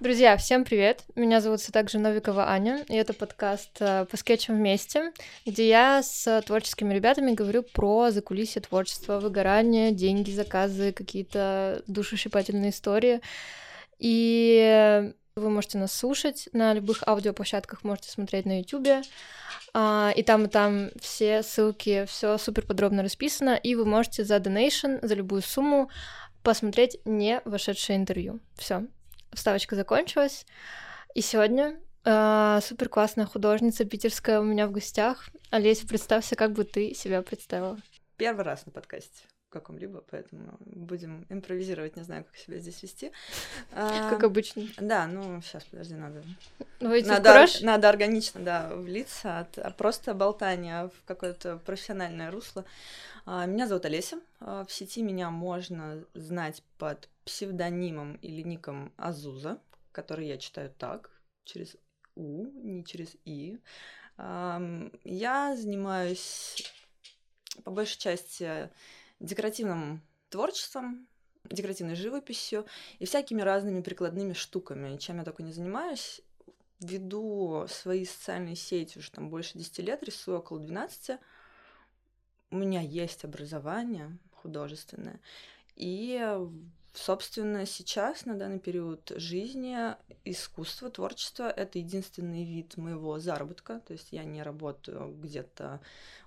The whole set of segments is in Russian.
Друзья, всем привет! Меня зовут все так же Новикова Аня, и это подкаст э, «По скетчам вместе», где я с творческими ребятами говорю про закулисье творчества, выгорание, деньги, заказы, какие-то душещипательные истории. И вы можете нас слушать на любых аудиоплощадках, можете смотреть на YouTube. А, и там, и там все ссылки, все супер подробно расписано, и вы можете за donation, за любую сумму посмотреть не вошедшее интервью. Все, вставочка закончилась. И сегодня э, супер классная художница питерская у меня в гостях. Олеся, представься, как бы ты себя представила. Первый раз на подкасте каком-либо, поэтому будем импровизировать, не знаю, как себя здесь вести. Как обычно. Да, ну сейчас, подожди, надо... надо, надо органично, да, влиться от а просто болтания в какое-то профессиональное русло. А, меня зовут Олеся. А, в сети меня можно знать под псевдонимом или ником Азуза, который я читаю так, через У, не через И. Я занимаюсь по большей части декоративным творчеством, декоративной живописью и всякими разными прикладными штуками. Чем я только не занимаюсь. Веду свои социальные сети уже там больше 10 лет, рисую около 12. У меня есть образование художественное. И Собственно, сейчас, на данный период жизни, искусство, творчество — это единственный вид моего заработка. То есть я не работаю где-то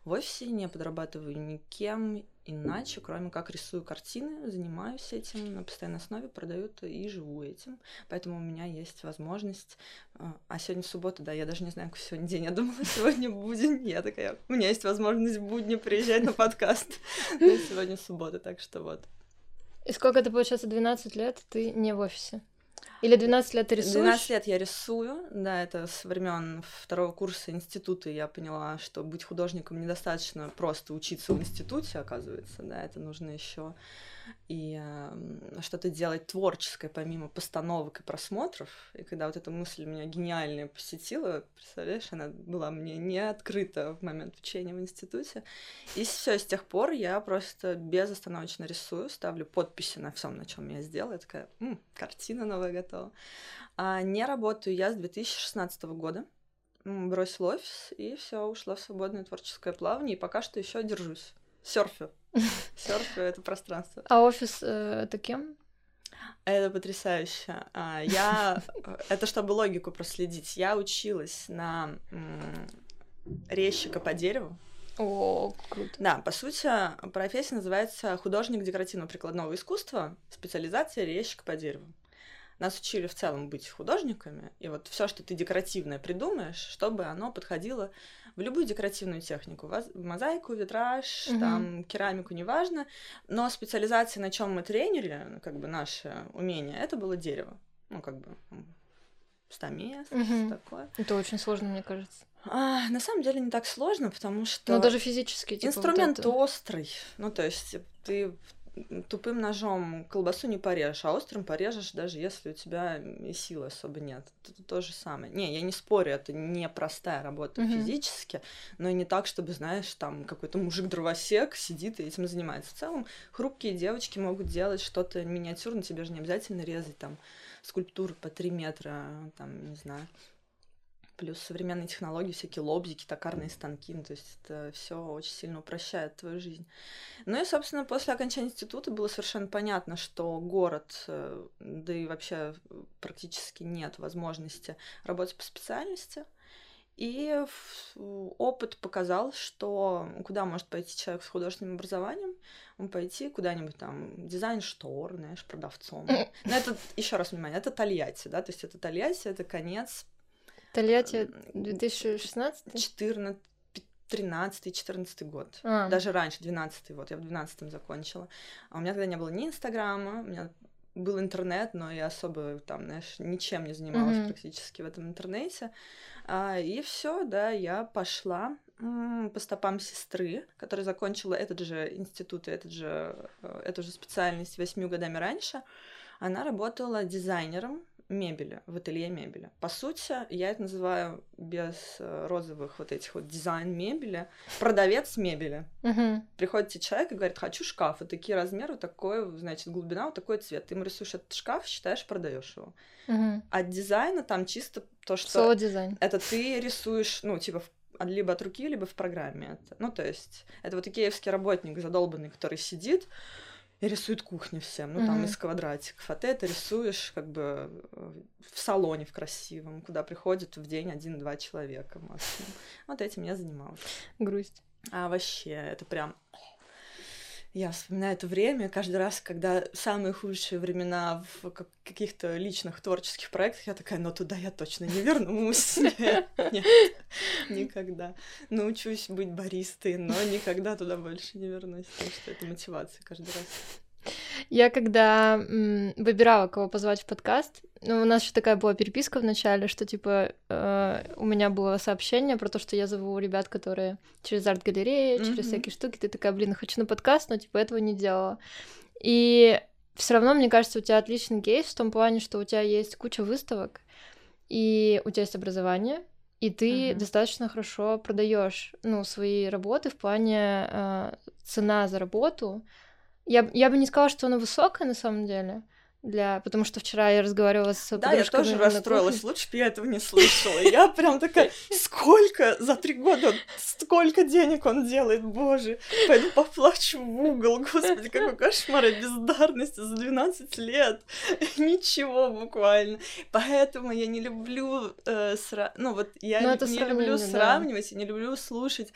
в офисе, не подрабатываю никем иначе, кроме как рисую картины, занимаюсь этим на постоянной основе, продаю это и живу этим. Поэтому у меня есть возможность... А, а сегодня суббота, да, я даже не знаю, какой сегодня день. Я думала, сегодня будень. Я такая, у меня есть возможность в будни приезжать на подкаст. Но сегодня суббота, так что вот. И сколько это получается, 12 лет ты не в офисе? Или 12 лет ты рисуешь? 12 лет я рисую, да, это с времен второго курса института я поняла, что быть художником недостаточно просто учиться в институте, оказывается, да, это нужно еще и э, что-то делать творческое помимо постановок и просмотров. И когда вот эта мысль меня гениальная посетила, представляешь, она была мне не открыта в момент учения в институте. И все, с тех пор я просто безостановочно рисую, ставлю подписи на всем, на чем я сделала. Я такая, М, картина новая готова. А не работаю я с 2016 года бросила офис и все, ушла в свободное творческое плавание, и пока что еще держусь. Серфю. Серфю это пространство. А офис э, это кем? Это потрясающе. А, я... Это чтобы логику проследить. Я училась на резчика по дереву. О, круто. Да, по сути, профессия называется художник декоративного прикладного искусства, специализация резчик по дереву. Нас учили в целом быть художниками, и вот все, что ты декоративное придумаешь, чтобы оно подходило в любую декоративную технику, мозаику, витраж, угу. там керамику, неважно, но специализация, на чем мы тренерили, ну, как бы наше умение, это было дерево, ну как бы стамес, угу. такое. Это очень сложно, мне кажется. А, на самом деле не так сложно, потому что... Ну, даже физически. Типа, инструмент вот это... острый. Ну, то есть ты тупым ножом колбасу не порежешь, а острым порежешь, даже если у тебя и силы особо нет. Это то же самое. Не, я не спорю, это не простая работа mm-hmm. физически, но и не так, чтобы, знаешь, там какой-то мужик-дровосек сидит и этим занимается. В целом, хрупкие девочки могут делать что-то миниатюрно, тебе же не обязательно резать там скульптуры по три метра, там, не знаю, плюс современные технологии, всякие лобзики, токарные станки, ну, то есть это все очень сильно упрощает твою жизнь. Ну и, собственно, после окончания института было совершенно понятно, что город, э, да и вообще практически нет возможности работать по специальности. И опыт показал, что куда может пойти человек с художественным образованием, он пойти куда-нибудь там дизайн штор, знаешь, продавцом. Но это еще раз внимание, это Тольятти, да, то есть это Тольятти, это конец Тольятти 2016? 14, 13-14 год. А. Даже раньше, 12 вот, я в 12 закончила. А у меня тогда не было ни Инстаграма, у меня был интернет, но я особо там, знаешь, ничем не занималась mm-hmm. практически в этом интернете. А, и все, да, я пошла по стопам сестры, которая закончила этот же институт и этот же, э, эту же специальность восьми годами раньше. Она работала дизайнером мебели, в ателье мебели. По сути, я это называю без э, розовых вот этих вот дизайн мебели, продавец мебели. Мгм. Приходит тебе человек и говорит, хочу шкаф, вот такие размеры, вот такой, значит, глубина, вот такой цвет. Ты ему рисуешь этот шкаф, считаешь, продаешь его. Мгм. От дизайна там чисто то, что Соло дизайн. это ты рисуешь, ну, типа, в- либо от руки, либо в программе. Это. Ну, то есть, это вот икеевский работник задолбанный, который сидит рисует кухню всем, ну, там, из квадратиков. А ты это рисуешь, как бы, э, в салоне в красивом, куда приходит в день один-два человека максимум. Вот этим я занималась. Грусть. А вообще, это прям... Я вспоминаю это время каждый раз, когда самые худшие времена в как- каких-то личных творческих проектах, я такая, ну туда я точно не вернусь. Нет, никогда. Научусь быть баристой, но никогда туда больше не вернусь, потому что это мотивация каждый раз. Я когда м, выбирала, кого позвать в подкаст, ну, у нас еще такая была переписка в начале, что, типа, э, у меня было сообщение про то, что я зову ребят, которые через арт-галереи, через Мгм. всякие штуки. Ты такая, блин, хочу на подкаст, но, типа, этого не делала. И все равно, мне кажется, у тебя отличный кейс в том плане, что у тебя есть куча выставок, и у тебя есть образование, и ты Мгм. достаточно хорошо продаешь, ну, свои работы в плане э, цена за работу. Я, я бы не сказала, что она высокая на самом деле, для... потому что вчера я разговаривала с Да, я тоже расстроилась, лучше бы я этого не слышала. Я прям такая, сколько за три года, сколько денег он делает, боже. Пойду поплачу в угол, господи, какой кошмар и бездарность за 12 лет. Ничего буквально. Поэтому я не люблю, э, сра- ну вот я Ну, это не люблю да. сравнивать, и не люблю слушать,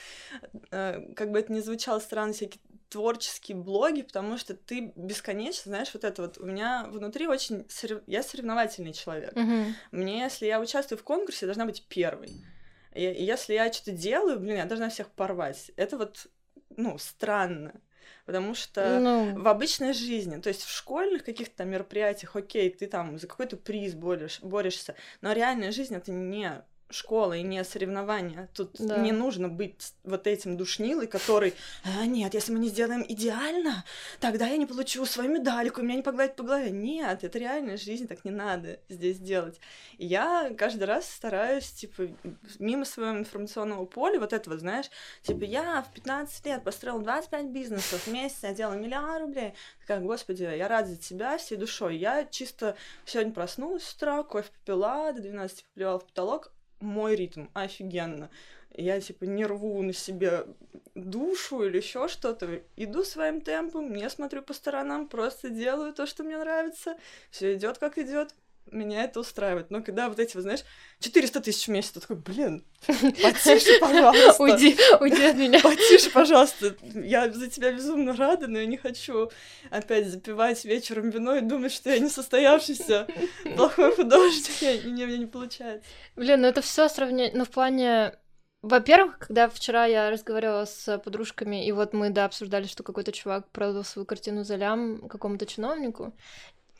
э, как бы это ни звучало странно, всякие творческие блоги, потому что ты бесконечно, знаешь, вот это вот у меня внутри очень... сорев- Я соревновательный человек. Мгм. Мне, если я участвую в конкурсе, я должна быть первой. И, и если я что-то делаю, блин, я должна всех порвать. Это вот, ну, странно. Потому что Ну, в обычной жизни, то есть в школьных каких-то мероприятиях, окей, ты там за какой-то приз борешь, борешься, но реальная жизнь это не школа и не соревнования. Тут Да. не нужно быть вот этим душнилой, который, а, нет, если мы не сделаем идеально, тогда я не получу свою медальку, меня не погладят по голове. Нет, это реальная жизнь, так не надо здесь делать. И я каждый раз стараюсь, типа, мимо своего информационного поля, вот это вот, знаешь, типа, я в 15 лет построила 25 бизнесов, в месяц я делала миллион рублей. Такая, господи, я рада за тебя всей душой. Я чисто сегодня проснулась с утра, кофе попила, до 12 поплевала в потолок, мой ритм, офигенно. Я, типа, не рву на себе душу или еще что-то. Иду своим темпом, не смотрю по сторонам, просто делаю то, что мне нравится. Все идет как идет. Меня это устраивает. Но когда вот эти, вот, знаешь, 400 тысяч в месяц, ты такой, блин, потише, пожалуйста. уйди, уйди от меня. Потише, пожалуйста. Я за тебя безумно рада, но я не хочу опять запивать вечером вино и думать, что я несостоявшийся плохой художник. Я- и мне не получается. Блин, ну это все сравнение, ну в плане... Во-первых, когда вчера я разговаривала с подружками, и вот мы, да, обсуждали, что какой-то чувак продал свою картину за лям какому-то чиновнику,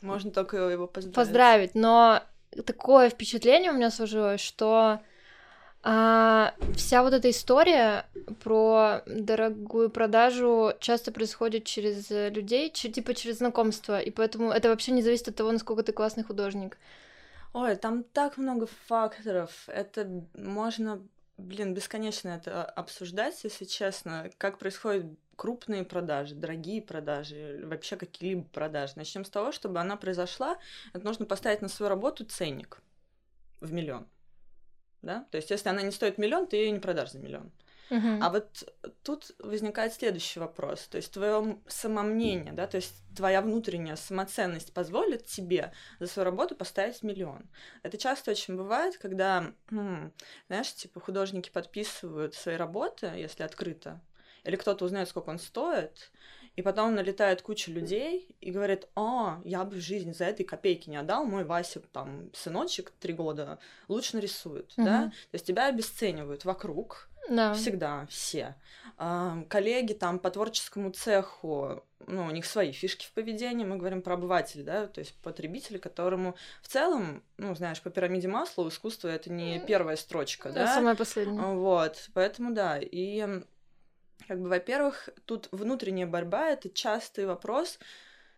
Можно только его поздравить. поздравить, но такое впечатление у меня сложилось, что а, вся вот эта история про дорогую продажу часто происходит через людей, че- типа через знакомство, и поэтому это вообще не зависит от того, насколько ты классный художник. Ой, там так много факторов. Это можно, блин, бесконечно это обсуждать, если честно. Как происходят крупные продажи, дорогие продажи, вообще какие-либо продажи. Начнем с того, чтобы она произошла, это нужно поставить на свою работу ценник в миллион. Да? То есть, если она не стоит миллион, ты ее не продашь за миллион. Мгм. А вот тут возникает следующий вопрос. То есть твое самомнение, да, то есть твоя внутренняя самоценность позволит тебе за свою работу поставить миллион. Это часто очень бывает, когда, знаешь, типа художники подписывают свои работы, если открыто, или кто-то узнает, сколько он стоит, и потом налетает куча людей и говорит, о, я бы в жизни за этой копейки не отдал, мой Вася, там, сыночек, три года, лучше нарисует, да? Мгм. То есть тебя обесценивают вокруг, Да. Всегда, все. Ам, Коллеги там по творческому цеху, ну, у них свои фишки в поведении, мы говорим про обывателя, да, то есть потребителя, которому в целом, ну, знаешь, по пирамиде масла искусство это не первая строчка, Да, да, Самое последнее. вот, поэтому да, и как бы, во-первых, тут внутренняя борьба — это частый вопрос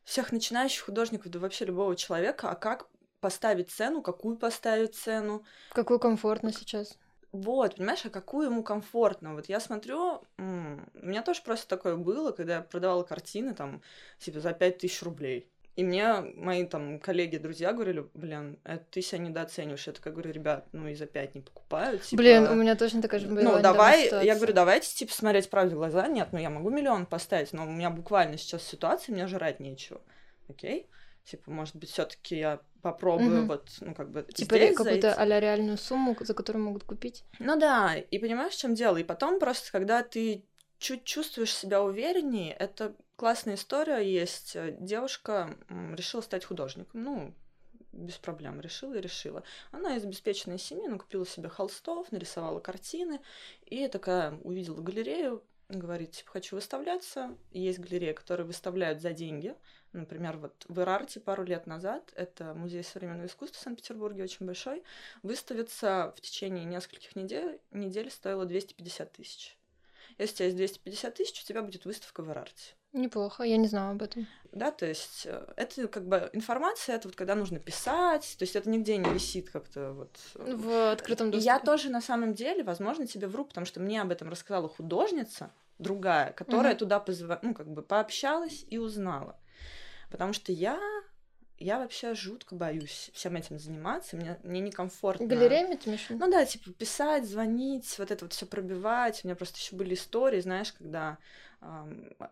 всех начинающих художников, да вообще любого человека, а как поставить цену, какую поставить цену. Какую комфортно сейчас. Вот, понимаешь, а какую ему комфортно? Вот я смотрю, у меня тоже просто такое было, когда я продавала картины, там, типа, за пять тысяч рублей. И мне мои там коллеги, друзья говорили, блин, это ты себя недооцениваешь. Я такая говорю, ребят, ну и за пять не покупают. Типа... Блин, у меня точно такая же была. Ну, давай, я говорю, давайте, типа, смотреть правде в глаза. Нет, ну я могу миллион поставить, но у меня буквально сейчас ситуация, мне жрать нечего. Окей? Типа, может быть, все таки я попробую угу. вот, ну, как бы Типа какую-то а реальную сумму, за которую могут купить? Ну да, и понимаешь, в чем дело? И потом просто, когда ты чуть чувствуешь себя увереннее, это классная история есть. Девушка решила стать художником. Ну, без проблем решила и решила. Она из обеспеченной семьи, она купила себе холстов, нарисовала картины, и такая увидела галерею, говорит, типа, хочу выставляться. Есть галереи, которые выставляют за деньги. Например, вот в Ирарте пару лет назад, это музей современного искусства в Санкт-Петербурге, очень большой, выставиться в течение нескольких недель, недель стоило 250 тысяч. Если у тебя есть 250 тысяч, у тебя будет выставка в Ирарте. Неплохо, я не знала об этом. Да, то есть э, это как бы информация, это вот когда нужно писать, то есть это нигде не висит как-то вот. Э, в открытом доступе. Я тоже на самом деле, возможно, тебе вру, потому что мне об этом рассказала художница, другая, которая угу. туда позва... ну, как бы пообщалась и узнала. Потому что я я вообще жутко боюсь всем этим заниматься, мне, мне некомфортно. Галереями ты имеешь Ну да, типа писать, звонить, вот это вот все пробивать. У меня просто еще были истории, знаешь, когда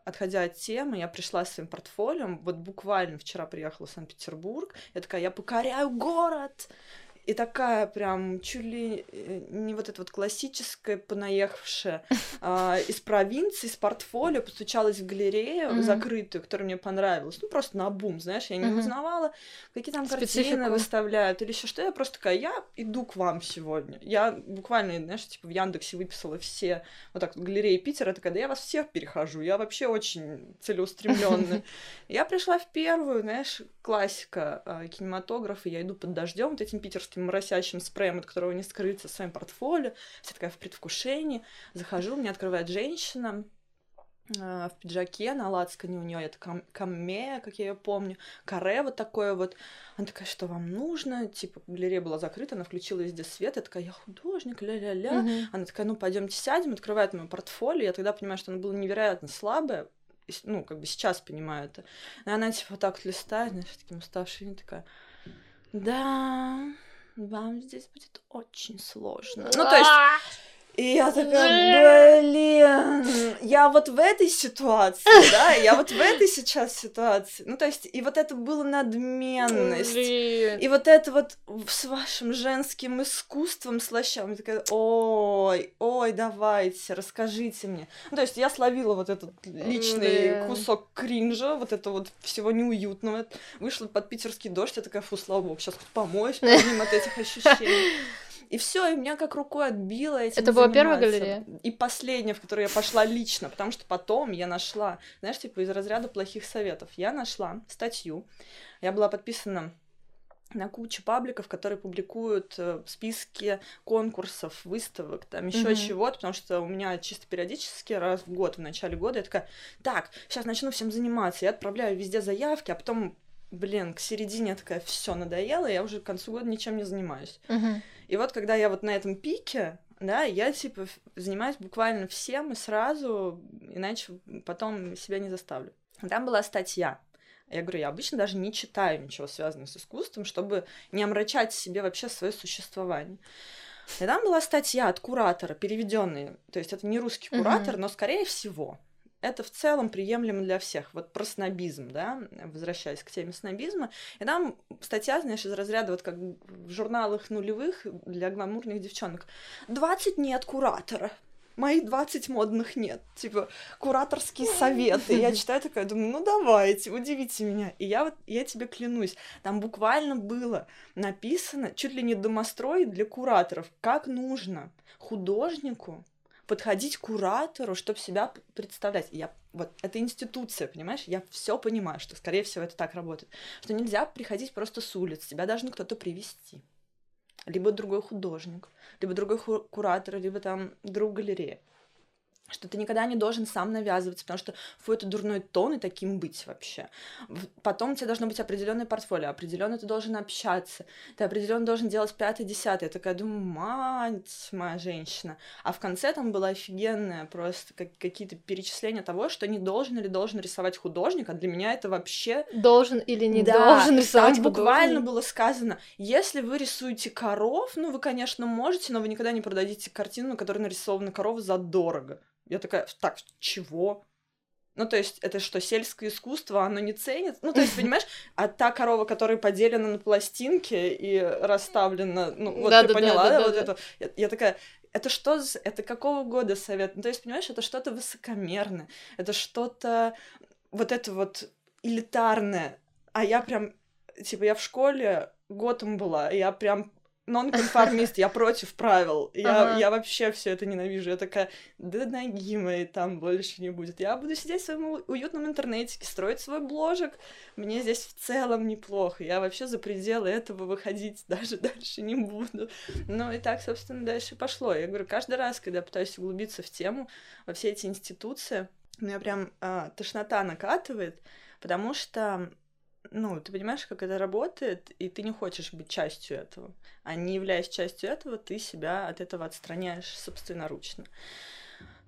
отходя от темы, я пришла с своим портфолио, вот буквально вчера приехала в Санкт-Петербург, я такая, я покоряю город, и такая прям чуть ли э, не вот эта вот классическая понаехавшая а, из провинции, с портфолио, постучалась в галерею mm-hmm. закрытую, которая мне понравилась. Ну, просто на бум, знаешь, я не mm-hmm. узнавала, какие там Специфику. картины выставляют или еще что. Я просто такая, я иду к вам сегодня. Я буквально, знаешь, типа в Яндексе выписала все вот так галереи Питера, такая, да я вас всех перехожу, я вообще очень целеустремленная. Я пришла в первую, знаешь, классика а, кинематографа, я иду под дождем вот этим питерским этим моросящим спреем, от которого не скрыться своим портфолио. Вся такая в предвкушении. Захожу, мне открывает женщина, э, в пиджаке, на лацкане у нее это кам- камея, как я ее помню, каре вот такое вот. Она такая, что вам нужно? Типа, галерея была закрыта, она включила везде свет, я такая, я художник, ля-ля-ля. Mm-hmm. Она такая, ну, пойдемте сядем, открывает мое портфолио, я тогда понимаю, что оно было невероятно слабое, ну, как бы сейчас понимаю это. И она, типа, вот так вот листает, знаешь, таким уставшим, такая, да, вам здесь будет очень сложно. Ну, то есть и я такая, блин, я вот в этой ситуации, да, я вот в этой сейчас ситуации. Ну, то есть, и вот это было надменность. Блин. И вот это вот с вашим женским искусством слащавым, такая, ой, ой, давайте, расскажите мне. Ну, то есть, я словила вот этот личный блин. кусок кринжа, вот это вот всего неуютного. Вышла под питерский дождь, я такая, фу, слава богу, сейчас помоюсь, помимо от этих ощущений. И все, и меня как рукой отбило этим Это была первая галерея? И последняя, в которую я пошла лично, потому что потом я нашла, знаешь, типа из разряда плохих советов, я нашла статью, я была подписана на кучу пабликов, которые публикуют э, списки конкурсов, выставок, там еще mm-hmm. чего-то, потому что у меня чисто периодически раз в год, в начале года, я такая, так, сейчас начну всем заниматься, я отправляю везде заявки, а потом блин, к середине я такая, все надоело, я уже к концу года ничем не занимаюсь. Uh-huh. И вот когда я вот на этом пике, да, я типа занимаюсь буквально всем и сразу, иначе потом себя не заставлю. Там была статья. Я говорю, я обычно даже не читаю ничего связанного с искусством, чтобы не омрачать себе вообще свое существование. И там была статья от куратора, переведенная, то есть это не русский куратор, uh-huh. но скорее всего это в целом приемлемо для всех. Вот про снобизм, да, возвращаясь к теме снобизма. И там статья, знаешь, из разряда, вот как в журналах нулевых для гламурных девчонок. 20 нет куратора. Моих 20 модных нет. Типа, кураторские советы. Я читаю такая, думаю, ну давайте, удивите меня. И я вот, я тебе клянусь, там буквально было написано чуть ли не домострой для кураторов, как нужно художнику подходить к куратору, чтобы себя представлять. Я вот это институция, понимаешь? Я все понимаю, что, скорее всего, это так работает. Что нельзя приходить просто с улиц, тебя должен кто-то привести. Либо другой художник, либо другой куратор, либо там друг галереи. Что ты никогда не должен сам навязываться, потому что фу, это дурной тон и таким быть вообще. Потом у тебя должно быть определенное портфолио, определенно ты должен общаться, ты определенно должен делать пятое, десятое. Я такая думаю, мать моя женщина. А в конце там было офигенное просто как, какие-то перечисления того, что не должен или должен рисовать художник, а для меня это вообще... Должен или не да, должен рисовать там буквально было сказано, если вы рисуете коров, ну вы, конечно, можете, но вы никогда не продадите картину, на которой нарисована корова задорого. Я такая, так, чего? Ну, то есть, это что, сельское искусство, оно не ценит? Ну, то есть, понимаешь, а та корова, которая поделена на пластинки и расставлена, ну, вот да, ты да, поняла, да, да, да, вот да. это? Я, я такая, это что, это какого года совет? Ну, то есть, понимаешь, это что-то высокомерное, это что-то вот это вот элитарное. А я прям, типа, я в школе годом была, я прям нонконформист, я против правил. Я, ага. я вообще все это ненавижу. Я такая, да ноги моей там больше не будет. Я буду сидеть в своем уютном интернете, строить свой бложек. Мне здесь в целом неплохо. Я вообще за пределы этого выходить даже дальше не буду. Ну и так, собственно, дальше пошло. Я говорю, каждый раз, когда я пытаюсь углубиться в тему, во все эти институции, меня прям а, тошнота накатывает, потому что ну, ты понимаешь, как это работает, и ты не хочешь быть частью этого. А не являясь частью этого, ты себя от этого отстраняешь собственноручно.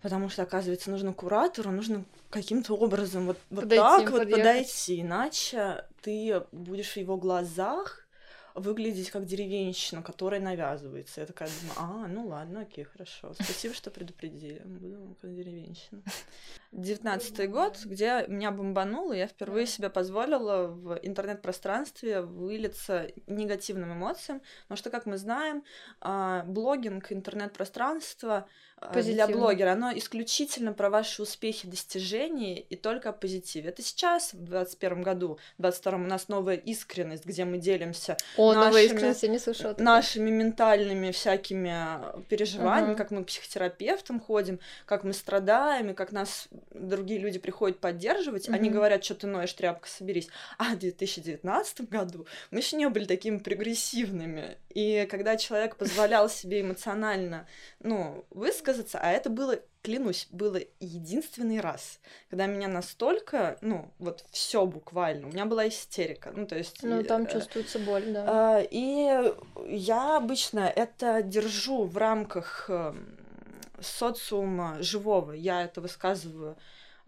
Потому что, оказывается, нужно куратору, нужно каким-то образом вот, вот подойти, так вот подойти, иначе ты будешь в его глазах выглядеть как деревенщина, которая навязывается. Я такая думаю, а, ну ладно, окей, хорошо. Спасибо, что предупредили. Буду как деревенщина. Девятнадцатый год, где меня бомбануло, я впервые себе позволила в интернет-пространстве вылиться негативным эмоциям, потому что, как мы знаем, а, блогинг, интернет-пространство Позитивно. для блогера, оно исключительно про ваши успехи, достижения и только о позитиве. Это сейчас, в 2021 году, в 2022 у нас новая искренность, где мы делимся О, нашими, не слышала. Нашими ментальными всякими переживаниями, uh-huh. как мы к психотерапевтам ходим, как мы страдаем, и как нас другие люди приходят поддерживать, uh-huh. они говорят, что ты ноешь, тряпка, соберись. А в 2019 году мы еще не были такими прогрессивными. И когда человек позволял себе эмоционально, ну, высказать, высказаться, а это было, клянусь, было единственный раз, когда меня настолько, ну, вот все буквально, у меня была истерика, ну, то есть... Ну, там э, чувствуется боль, да. Э, и я обычно это держу в рамках э, социума живого, я это высказываю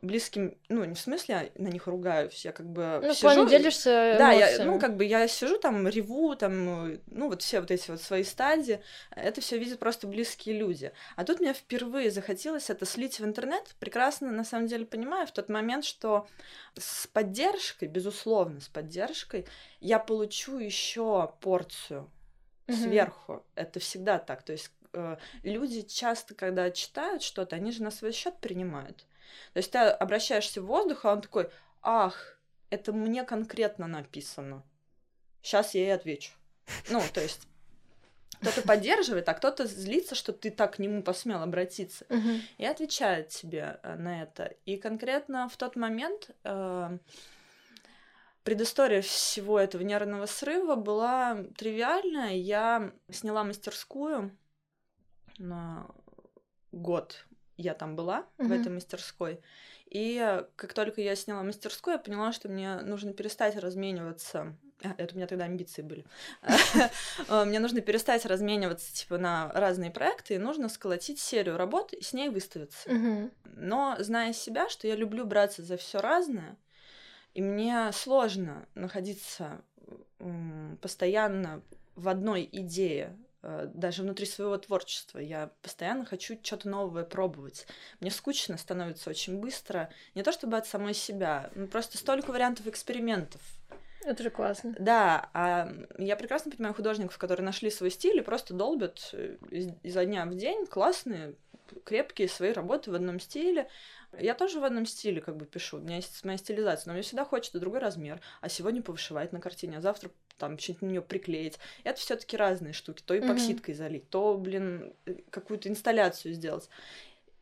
близким, ну, не в смысле я на них ругаюсь, я как бы Ну, сижу, делишься Да, я, ну, как бы я сижу там, реву, там, ну, вот все вот эти вот свои стадии, это все видят просто близкие люди. А тут мне впервые захотелось это слить в интернет, прекрасно, на самом деле, понимаю в тот момент, что с поддержкой, безусловно, с поддержкой, я получу еще порцию mm-hmm. сверху. Это всегда так, то есть э, люди часто, когда читают что-то, они же на свой счет принимают. То есть ты обращаешься в воздух, а он такой, ах, это мне конкретно написано. Сейчас я ей отвечу. Ну, то есть кто-то поддерживает, а кто-то злится, что ты так к нему посмел обратиться. Uh-huh. И отвечает тебе э, на это. И конкретно в тот момент э, предыстория всего этого нервного срыва была тривиальная. Я сняла мастерскую на год я там была, mm-hmm. в этой мастерской. И как только я сняла мастерскую, я поняла, что мне нужно перестать размениваться. А, это у меня тогда амбиции были. А, мне нужно перестать размениваться типа на разные проекты, и нужно сколотить серию работ и с ней выставиться. Но зная себя, что я люблю браться за все разное, и мне сложно находиться постоянно в одной идее Э, даже внутри своего творчества. Я постоянно хочу что-то новое пробовать. Мне скучно становится очень быстро. Не то чтобы от самой себя, но просто столько вариантов экспериментов. Это же классно. Да, а я прекрасно понимаю художников, которые нашли свой стиль и просто долбят э, изо дня в день классные, крепкие свои работы в одном стиле. Я тоже в одном стиле как бы пишу, у меня есть моя стилизация, но мне всегда хочется другой размер, а сегодня повышивать на картине, а завтра там что-нибудь на нее приклеить. Это все-таки разные штуки. То эпоксидкой mm-hmm. залить, то, блин, э, какую-то инсталляцию сделать.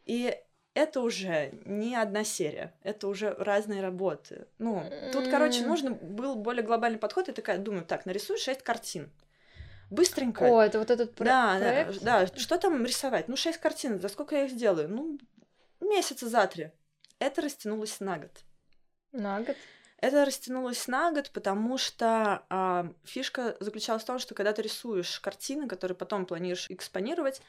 И это уже не одна серия, это уже разные работы. Ну, тут, короче, нужно был более глобальный подход. И такая думаю, так, нарисую шесть картин. Быстренько. О, это вот этот про- да, проект? Да, да, что там рисовать? Ну, шесть картин, за сколько я их сделаю? Ну, месяца за три. Это растянулось на год. На год? Это растянулось на год, потому что а, фишка заключалась в том, что когда ты рисуешь картины, которые потом планируешь экспонировать,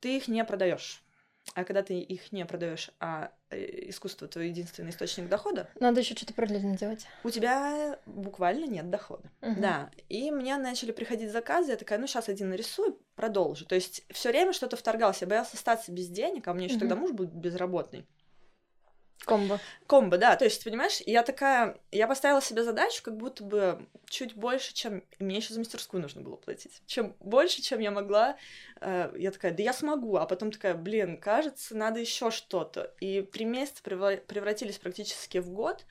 ты их не продаешь. А когда ты их не продаешь, а э, искусство твой единственный источник дохода. Надо еще что-то параллельно делать. У тебя буквально нет дохода. Угу. Да. И мне начали приходить заказы, я такая, ну сейчас один нарисую, продолжу. То есть все время что-то вторгалось. Я боялась остаться без денег, а у меня еще угу. тогда муж был безработный. Комбо. Комбо, да. То есть, понимаешь, я такая... Я поставила себе задачу, как будто бы чуть больше, чем... Мне еще за мастерскую нужно было платить. Чем больше, чем я могла. Э, я такая, да я смогу. А потом такая, блин, кажется, надо еще что-то. И три месяца превратились практически в год.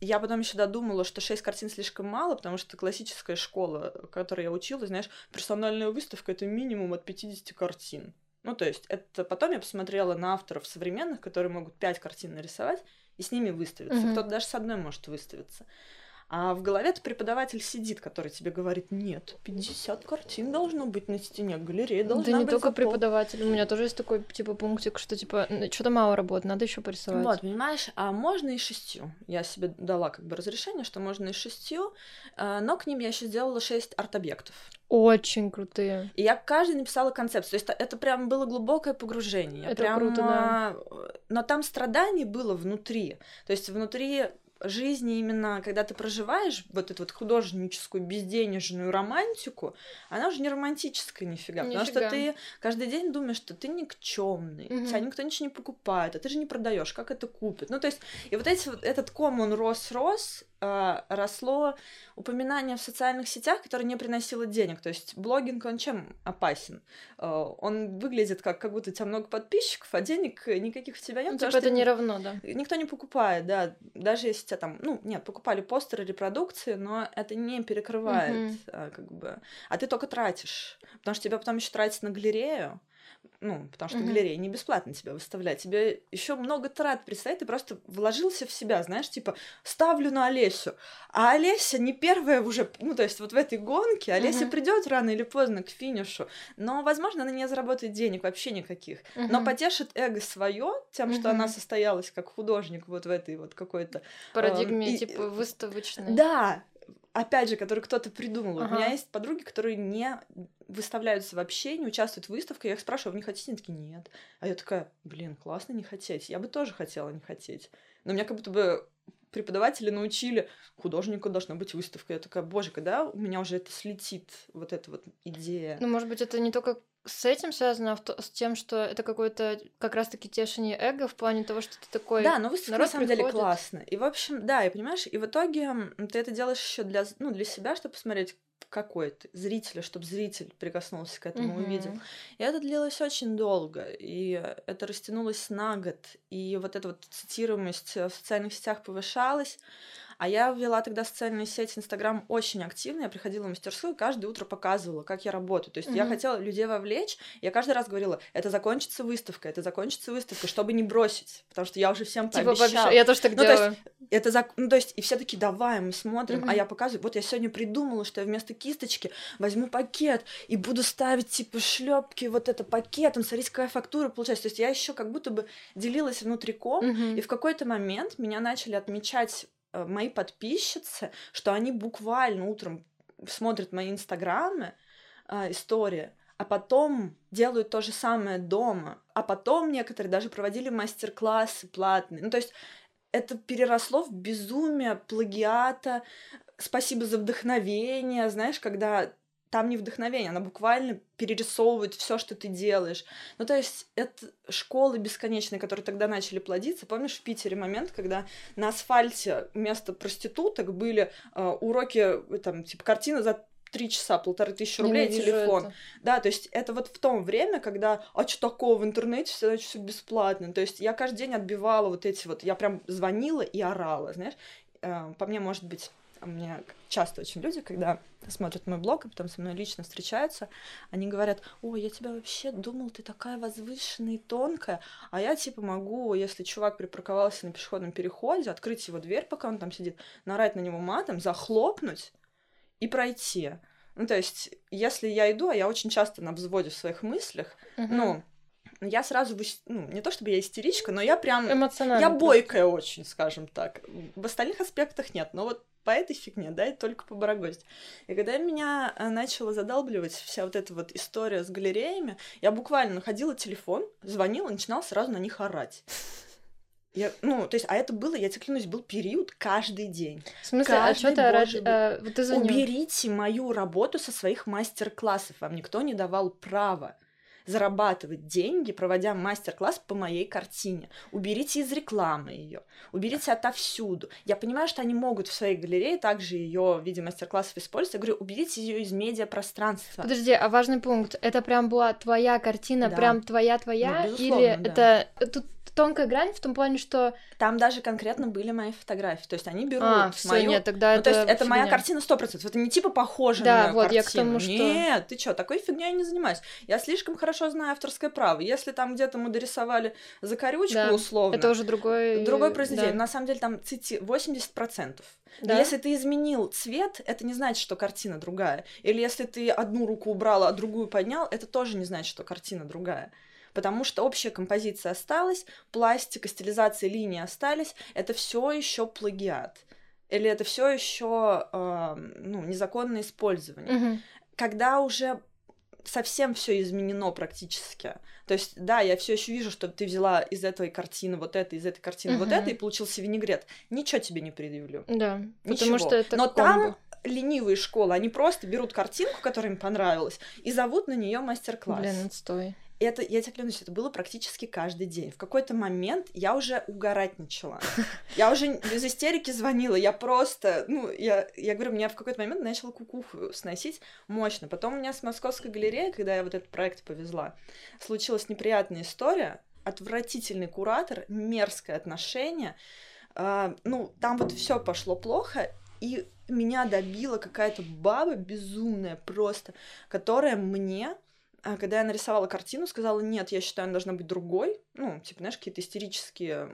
Я потом еще додумала, что шесть картин слишком мало, потому что классическая школа, в которой я училась, знаешь, персональная выставка — это минимум от 50 картин. Ну, то есть, это потом я посмотрела на авторов современных, которые могут пять картин нарисовать и с ними выставиться. Mm-hmm. Кто-то даже с одной может выставиться. А в голове-то преподаватель сидит, который тебе говорит, нет, 50 картин должно быть на стене, галерея должна быть. Да не только преподаватель, у меня тоже есть такой, типа, пунктик, что, типа, что-то мало работы, надо еще порисовать. Вот, понимаешь, а можно и шестью. Я себе дала как бы разрешение, что можно и шестью, а, но к ним я еще сделала шесть арт-объектов. Очень крутые. И я каждый написала концепцию. То есть это прям было глубокое погружение. Это прям... круто, да. Но там страдание было внутри. То есть внутри жизни именно, когда ты проживаешь вот эту вот художническую безденежную романтику, она уже не романтическая нифига, нифига. потому что ты каждый день думаешь, что ты никчемный, угу. тебя никто ничего не покупает, а ты же не продаешь, как это купит. Ну, то есть, и вот эти, вот этот ком, он рос-рос, э, росло упоминание в социальных сетях, которое не приносило денег. То есть блогинг, он чем опасен? Э, он выглядит как, как будто у тебя много подписчиков, а денег никаких в тебя нет. Ну, типа это не равно, да? Никто не покупает, да. Даже если тебя там, ну, нет, покупали постеры, репродукции, но это не перекрывает, угу. как бы. А ты только тратишь, потому что тебя потом еще тратить на галерею, ну, потому что mm-hmm. галерея не бесплатно тебя выставляет. Тебе еще много трат предстоит, ты просто вложился в себя, знаешь, типа, ставлю на Олесю. А Олеся не первая уже, ну, то есть вот в этой гонке Олеся mm-hmm. придет рано или поздно к финишу, но, возможно, она не заработает денег вообще никаких, mm-hmm. но потешит эго свое тем, mm-hmm. что она состоялась как художник вот в этой вот какой-то... Парадигме, э, типа, выставочной. Да, опять же, который кто-то придумал. Ага. У меня есть подруги, которые не выставляются вообще, не участвуют в выставках. Я их спрашиваю, вы не хотите? Они такие, нет. А я такая, блин, классно не хотеть. Я бы тоже хотела не хотеть. Но меня как будто бы преподаватели научили, художнику должна быть выставка. Я такая, боже, когда у меня уже это слетит, вот эта вот идея. Ну, может быть, это не только с этим связано, а с тем, что это какое-то как раз-таки тешение эго в плане того, что ты такой. Да, но выставка на самом приходит. деле классно. И в общем, да, и понимаешь, и в итоге ты это делаешь еще для, ну, для себя, чтобы посмотреть, какой ты, зрителя, чтобы зритель прикоснулся к этому, mm-hmm. увидел. И это длилось очень долго, и это растянулось на год, и вот эта вот цитируемость в социальных сетях повышалась. А я ввела тогда социальную сеть Инстаграм очень активно. Я приходила в мастерскую, каждое утро показывала, как я работаю. То есть mm-hmm. я хотела людей вовлечь. Я каждый раз говорила, это закончится выставка, это закончится выставка, чтобы не бросить. Потому что я уже всем типа пообещала. Я тоже так ну, делаю. То есть, это зак... ну, то есть, и все таки давай, мы смотрим. Mm-hmm. А я показываю, вот я сегодня придумала, что я вместо кисточки возьму пакет и буду ставить, типа, шлепки вот это пакетом. Смотрите, какая фактура получается. То есть я еще как будто бы делилась внутриком, mm-hmm. и в какой-то момент меня начали отмечать мои подписчицы, что они буквально утром смотрят мои инстаграмы, э, истории, а потом делают то же самое дома, а потом некоторые даже проводили мастер-классы платные. Ну, то есть это переросло в безумие плагиата. Спасибо за вдохновение, знаешь, когда там не вдохновение, она буквально перерисовывает все, что ты делаешь. Ну, то есть, это школы бесконечные, которые тогда начали плодиться. Помнишь в Питере момент, когда на асфальте вместо проституток были э, уроки, там, типа, картина за три часа, полторы тысячи рублей, телефон. Это. Да, то есть это вот в том время, когда, а что такого в интернете, все значит все бесплатно. То есть я каждый день отбивала вот эти вот, я прям звонила и орала, знаешь. Э, по мне, может быть, у меня часто очень люди, когда смотрят мой блог и потом со мной лично встречаются, они говорят, о, я тебя вообще думал, ты такая возвышенная и тонкая, а я типа могу, если чувак припарковался на пешеходном переходе, открыть его дверь, пока он там сидит, нарать на него матом, захлопнуть и пройти. Ну, то есть, если я иду, а я очень часто на взводе в своих мыслях, uh-huh. ну, я сразу, ну, не то чтобы я истеричка, но я прям... Эмоционально. Я бойкая очень, скажем так. В остальных аспектах нет, но вот по этой фигне, да, и только по барагозить. И когда меня э, начала задалбливать вся вот эта вот история с галереями, я буквально находила телефон, звонила, начинала сразу на них орать. Я, ну, то есть, а это было, я тебе клянусь, был период каждый день. В смысле, а каждый а что ты орать? А, вот ты Уберите мою работу со своих мастер-классов. Вам никто не давал права зарабатывать деньги, проводя мастер-класс по моей картине. Уберите из рекламы ее, уберите отовсюду. Я понимаю, что они могут в своей галерее также ее в виде мастер-классов использовать. Я говорю, уберите ее из медиапространства. Подожди, а важный пункт, это прям была твоя картина, да. прям твоя-твоя? Ну, или да. это тут тонкая грань в том плане, что... Там даже конкретно были мои фотографии, то есть они берут а, всё, мою... нет, тогда ну, это то есть это моя картина сто процентов, это не типа похоже да, на мою вот, картину. я к тому, что... Нет, ты чё, такой фигней я не занимаюсь. Я слишком хорошо знаю авторское право. Если там где-то мы дорисовали закорючку да, условно... это уже другой... Другое произведение. Да. На самом деле там цити 80%. Да? Если ты изменил цвет, это не значит, что картина другая. Или если ты одну руку убрала, а другую поднял, это тоже не значит, что картина другая потому что общая композиция осталась, пластика, стилизация линии остались, это все еще плагиат. Или это все еще э, ну, незаконное использование. Угу. Когда уже совсем все изменено практически. То есть, да, я все еще вижу, что ты взяла из этой картины вот это, из этой картины uh вот это, и получился винегрет. Ничего тебе не предъявлю. Да, Ничего. потому что это Но комбо. там ленивые школы, они просто берут картинку, которая им понравилась, и зовут на нее мастер-класс. Блин, отстой это, я тебе клянусь, это было практически каждый день. В какой-то момент я уже угорать начала. Я уже без истерики звонила, я просто, ну, я, я говорю, меня в какой-то момент начала кукуху сносить мощно. Потом у меня с Московской галереей, когда я вот этот проект повезла, случилась неприятная история, отвратительный куратор, мерзкое отношение, Uh, ну, там вот все пошло плохо, и меня добила какая-то баба безумная просто, которая мне а когда я нарисовала картину, сказала, нет, я считаю, она должна быть другой. Ну, типа, знаешь, какие-то истерические,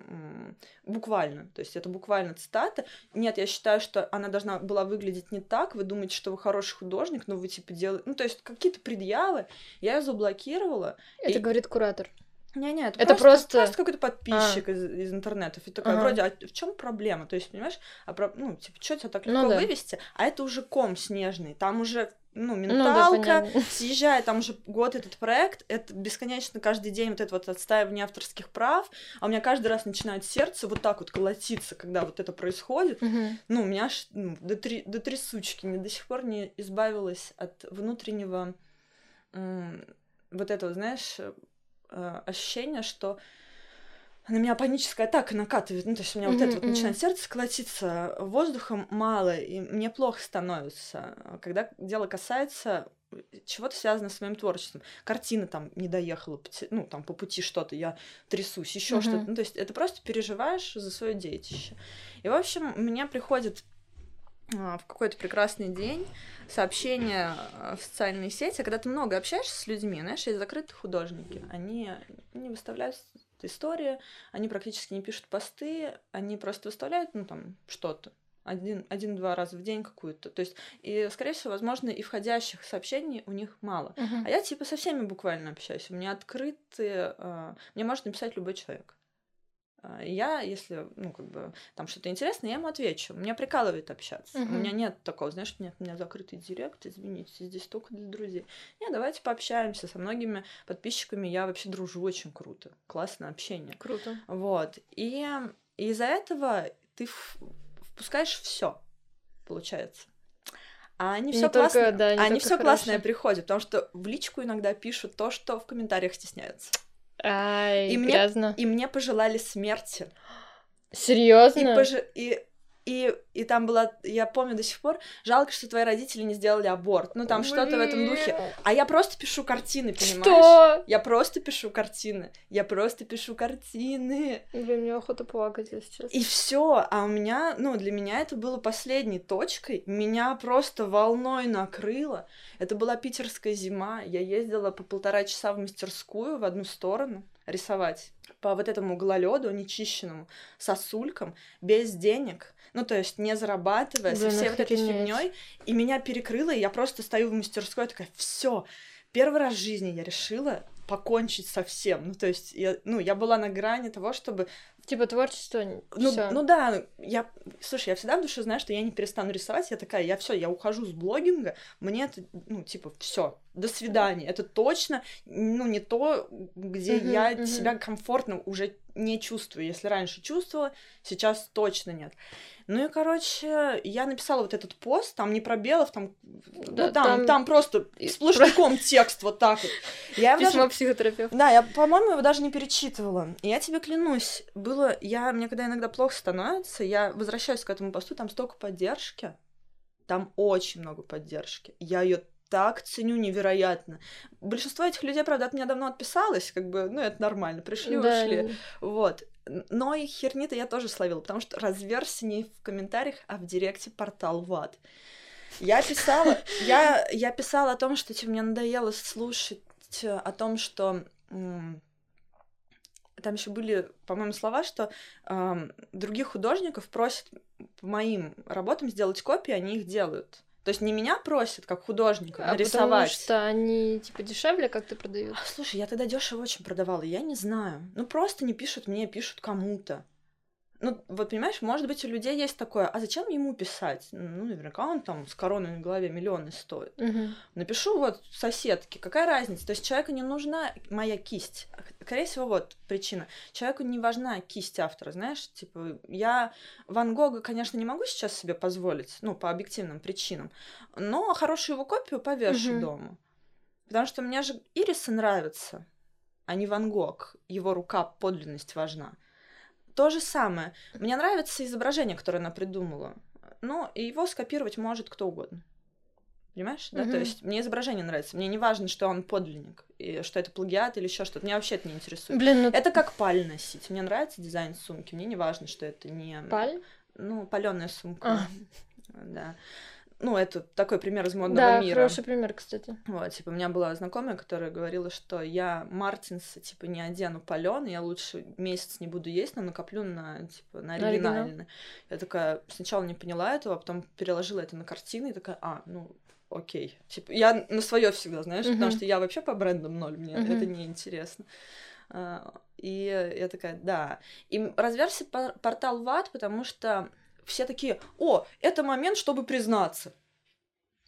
буквально. То есть это буквально цитата. Нет, я считаю, что она должна была выглядеть не так. Вы думаете, что вы хороший художник, но вы, типа, делаете... Ну, то есть какие-то предъявы. Я ее заблокировала. Это и... говорит куратор. Не-не, это, это просто, просто... просто какой-то подписчик а. из, из интернетов. И такой, ага. вроде, а в чем проблема? То есть, понимаешь, а про... ну, типа, что тебя так легко ну, да. вывести? А это уже ком снежный. Там уже ну, менталка, ну, да, съезжает, там уже год этот проект, это бесконечно каждый день вот это вот отстаивание авторских прав, а у меня каждый раз начинает сердце вот так вот колотиться, когда вот это происходит. Угу. Ну, у меня аж, ну, до, три, до трясучки, не до сих пор не избавилась от внутреннего вот этого, знаешь, э, ощущения, что на меня паническая атака накатывает, ну, то есть у меня mm-hmm, вот это вот начинает сердце колотиться, воздухом мало, и мне плохо становится. Когда дело касается чего-то связано с моим творчеством. Картина там не доехала, ну, там по пути что-то, я трясусь, еще mm-hmm. что-то. Ну, то есть это просто переживаешь за свое детище. И, в общем, меня приходит а, в какой-то прекрасный день сообщение а, в социальные сети, когда ты много общаешься с людьми, знаешь, есть закрытые художники, они не выставляют история, они практически не пишут посты, они просто выставляют, ну, там, что-то, один, один-два раза в день какую-то. То есть, и, скорее всего, возможно, и входящих сообщений у них мало. Uh-huh. А я, типа, со всеми буквально общаюсь. У меня открытые... Э, мне может написать любой человек. А, я, если, ну, как бы, там что-то интересное, я ему отвечу. Меня прикалывает общаться. Uh-huh. У меня нет такого, знаешь, нет, у меня закрытый директ, извините, здесь только для друзей. Нет, давайте пообщаемся. Со многими подписчиками я вообще дружу очень круто. Классное общение. Круто. Вот. И из-за этого ты впускаешь все, получается. А они все классное, да, они все классное приходят, потому что в личку иногда пишут то, что в комментариях стесняются. Ай, и грязно. Мне, и мне пожелали смерти. Серьезно? И, пож... и и, и там была, я помню до сих пор, жалко, что твои родители не сделали аборт. Ну, там что-то в этом духе. А я просто пишу картины, понимаешь? Что? Я просто пишу картины. Я просто пишу картины. Блин, мне охота плакать, если честно. И все. А у меня, ну, для меня это было последней точкой. Меня просто волной накрыло. Это была питерская зима. Я ездила по полтора часа в мастерскую в одну сторону рисовать по вот этому гололеду нечищенному сосулькам без денег. Ну, то есть не зарабатывая, со всей вот этой фигней, и меня перекрыло, и я просто стою в мастерской, такая, все, первый раз в жизни я решила покончить со всем. Ну, то есть, я, ну, я была на грани того, чтобы Типа творчество. ну, всё. ну да, я, слушай, я всегда в душе знаю, что я не перестану рисовать, я такая, я все, я ухожу с блогинга, мне это, ну, типа, все, до свидания, это точно, ну, не то, где Мгм, я мгм. себя комфортно уже не чувствую, если раньше чувствовала, сейчас точно нет. Ну и, короче, я написала вот этот пост, там не пробелов, там, Да, ну, там, там- там просто сплошняком текст вот так вот. Я его даже Письмо психотерапевта. да, я, по-моему, его даже не перечитывала. И я тебе клянусь, было... Я... Мне когда иногда плохо становится, я возвращаюсь к этому посту, там столько поддержки. Там очень много поддержки. Я ее так ценю невероятно. Большинство этих людей, правда, от меня давно отписалось, как бы, ну, это нормально, пришли, Да, ушли. Вот. Но и херни-то я тоже словила, потому что разверся не в комментариях, а в директе портал ВАД. Я писала, я, я писала о том, что типа, мне надоело слушать э, о том, что там еще были, по-моему, слова, что ам, других художников просят по моим работам сделать копии, они их делают. То есть не меня просят, как художника, А потому нарисовать. что они, типа, дешевле как-то продают. Слушай, я тогда дешево очень продавала, я не знаю. Ну просто не пишут мне, пишут кому-то. Ну, вот понимаешь, может быть, у людей есть такое, а зачем ему писать? Ну, наверняка он там с короной на голове миллионы стоит. Мгм. Напишу вот соседке, какая разница? То есть человеку не нужна моя кисть. Скорее всего, вот причина. Человеку не важна кисть автора, знаешь? Типа, я Ван Гога, конечно, не могу сейчас себе позволить, ну, по объективным причинам, но хорошую его копию повешу Мгм. дома. Потому что мне же Ирисы нравятся, а не Ван Гог. Его рука, подлинность важна. То же самое. Мне нравится изображение, которое она придумала. Ну, и его скопировать может кто угодно. Понимаешь? Да, то есть мне изображение нравится. Мне не важно, что он подлинник, и что это плагиат или еще что-то. Меня вообще это не интересует. Блин, ну Это как паль носить. Мне нравится дизайн сумки. Мне не важно, что это не... паль? Ну, паленая сумка. А. Да. Ну, это такой пример из модного Да, мира. хороший пример, кстати. Вот, типа, у меня была знакомая, которая говорила, что я Мартинса, типа, не одену палёный, я лучше месяц не буду есть, но накоплю на, типа, на На оригинал. оригинальный. Я такая сначала не поняла этого, а потом переложила это на картины и такая, а, ну, окей. Типа, я на свое всегда, знаешь, потому Мгм. что я вообще по брендам ноль, мне Мгм. это не интересно. А, И я такая, да. И разверся пор- портал ВАД, потому что все такие, о, это момент, чтобы признаться.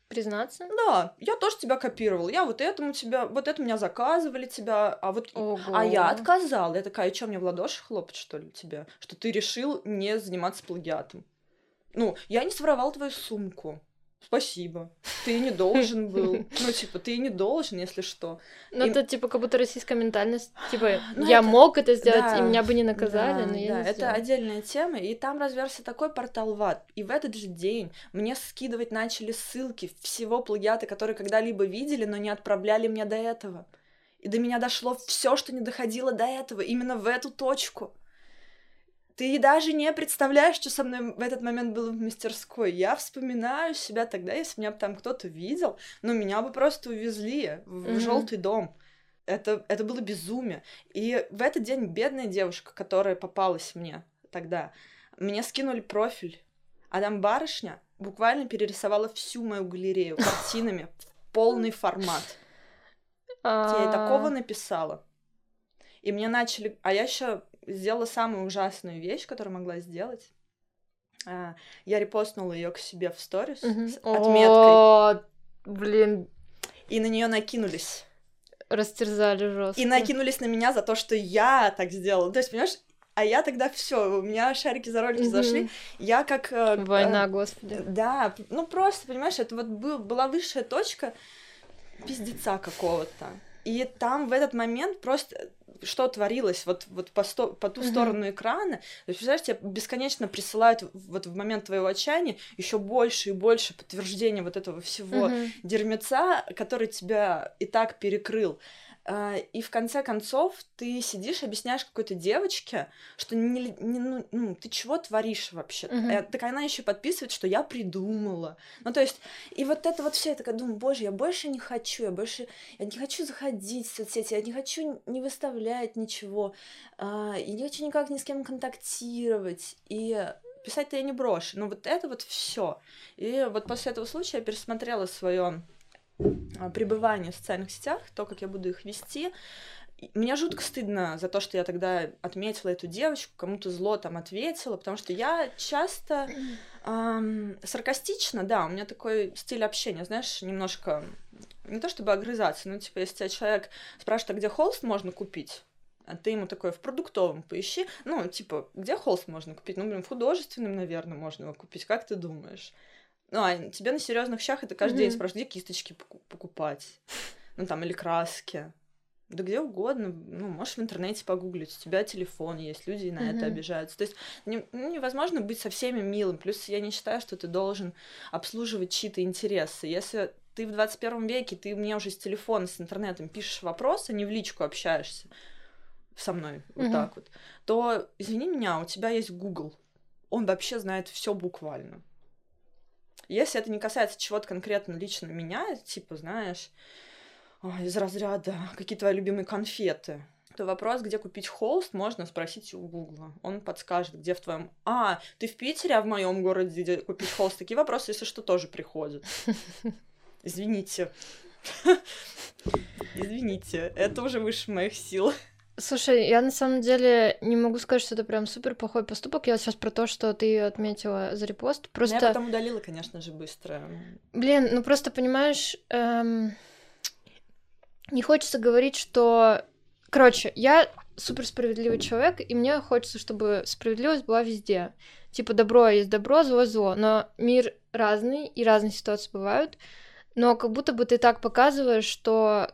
Признаться? Да, я тоже тебя копировал. Я вот этому тебя, вот это меня заказывали тебя, а вот Ого. а я отказал. Я такая, что мне в ладоши хлопать, что ли, тебе? Что ты решил не заниматься плагиатом. Ну, я не своровал твою сумку. Спасибо. Ты не должен был. Ну, типа, ты не должен, если что. Ну, И- это типа как будто российская ментальность. Типа, Ну, я это- мог это сделать, да, и меня бы не наказали, Да, но я да, не это сделала. отдельная тема, и там разверся такой портал ВАД. И в этот же день мне скидывать начали ссылки всего плагиата, которые когда-либо видели, но не отправляли мне до этого. И до меня дошло все, что не доходило до этого, именно в эту точку. Ты даже не представляешь, что со мной в этот момент было в мастерской. Я вспоминаю себя тогда, если меня бы там кто-то видел, ну, меня бы просто увезли в Мгм. желтый дом. Это, это было безумие. И в этот день бедная девушка, которая попалась мне тогда, мне скинули профиль, а там барышня буквально перерисовала всю мою галерею картинами в полный формат. Я ей такого А, написала. И мне начали... А я еще сделала самую ужасную вещь, которую могла сделать. А, Я репостнула ее к себе в сторис мгм. с отметкой. О, Блин, И на нее накинулись. растерзали жестко. И накинулись на меня за то, что я так сделала. То есть, понимаешь, а я тогда все, у меня шарики за ролики Мгм. зашли. Я как... э, Война, э, господи. Да, ну просто, понимаешь, это вот был, была высшая точка пиздеца какого-то. И там в этот момент просто что творилось вот, вот по, сто- по ту сторону экрана. То есть, представляешь, тебе бесконечно присылают вот в момент твоего отчаяния еще больше и больше подтверждения вот этого всего Мгм. дерьмеца, который тебя и так перекрыл. А, И в конце концов ты сидишь, объясняешь какой-то девочке, что не, не- ну, ну, ты чего творишь вообще? Мгм. Э, Так она еще подписывает, что я придумала. Ну, то есть, и вот это вот все, я такая думаю, боже, я больше не хочу, я больше, я не хочу заходить в соцсети, я не хочу не выставлять ничего, а, и не хочу никак ни с кем контактировать, и писать-то я не брошу, но вот это вот все. И вот после этого случая я пересмотрела свое а, пребывания в социальных сетях, то, как я буду их вести, мне жутко стыдно за то, что я тогда отметила эту девочку, кому-то зло там ответила, потому что я часто эм, саркастично, да, у меня такой стиль общения, знаешь, немножко не то чтобы огрызаться, но типа, если тебя человек спрашивает, а где холст можно купить, а ты ему такой в продуктовом поищи, ну, типа, где холст можно купить? Ну, блин, в художественном, наверное, можно его купить, как ты думаешь? Ну, а тебе на серьезных щах это каждый mm-hmm. день спрашивают, где кисточки покупать? Ну, там, или краски. Да где угодно, ну, можешь в интернете погуглить, у тебя телефон есть, люди на mm-hmm. это обижаются. То есть не, ну, невозможно быть со всеми милым. Плюс я не считаю, что ты должен обслуживать чьи-то интересы. Если ты в 21 веке, ты мне уже с телефона, с интернетом пишешь вопросы, не в личку общаешься со мной, mm-hmm. вот так вот, то, извини меня, у тебя есть Google. Он вообще знает все буквально. Если это не касается чего-то конкретно лично меня, типа, знаешь, из разряда «Какие твои любимые конфеты?» то вопрос, где купить холст, можно спросить у Гугла. Он подскажет, где в твоем... А, ты в Питере, а в моем городе где купить холст? Такие вопросы, если что, тоже приходят. Извините. Извините, это уже выше моих сил. Слушай, я на самом деле не могу сказать, что это прям супер плохой поступок. Я сейчас про то, что ты отметила за репост. Просто... Я потом удалила, конечно же, быстро. Блин, ну просто понимаешь, эм не хочется говорить, что... Короче, я супер справедливый человек, и мне хочется, чтобы справедливость была везде. Типа добро есть добро, зло зло. Но мир разный, и разные ситуации бывают. Но как будто бы ты так показываешь, что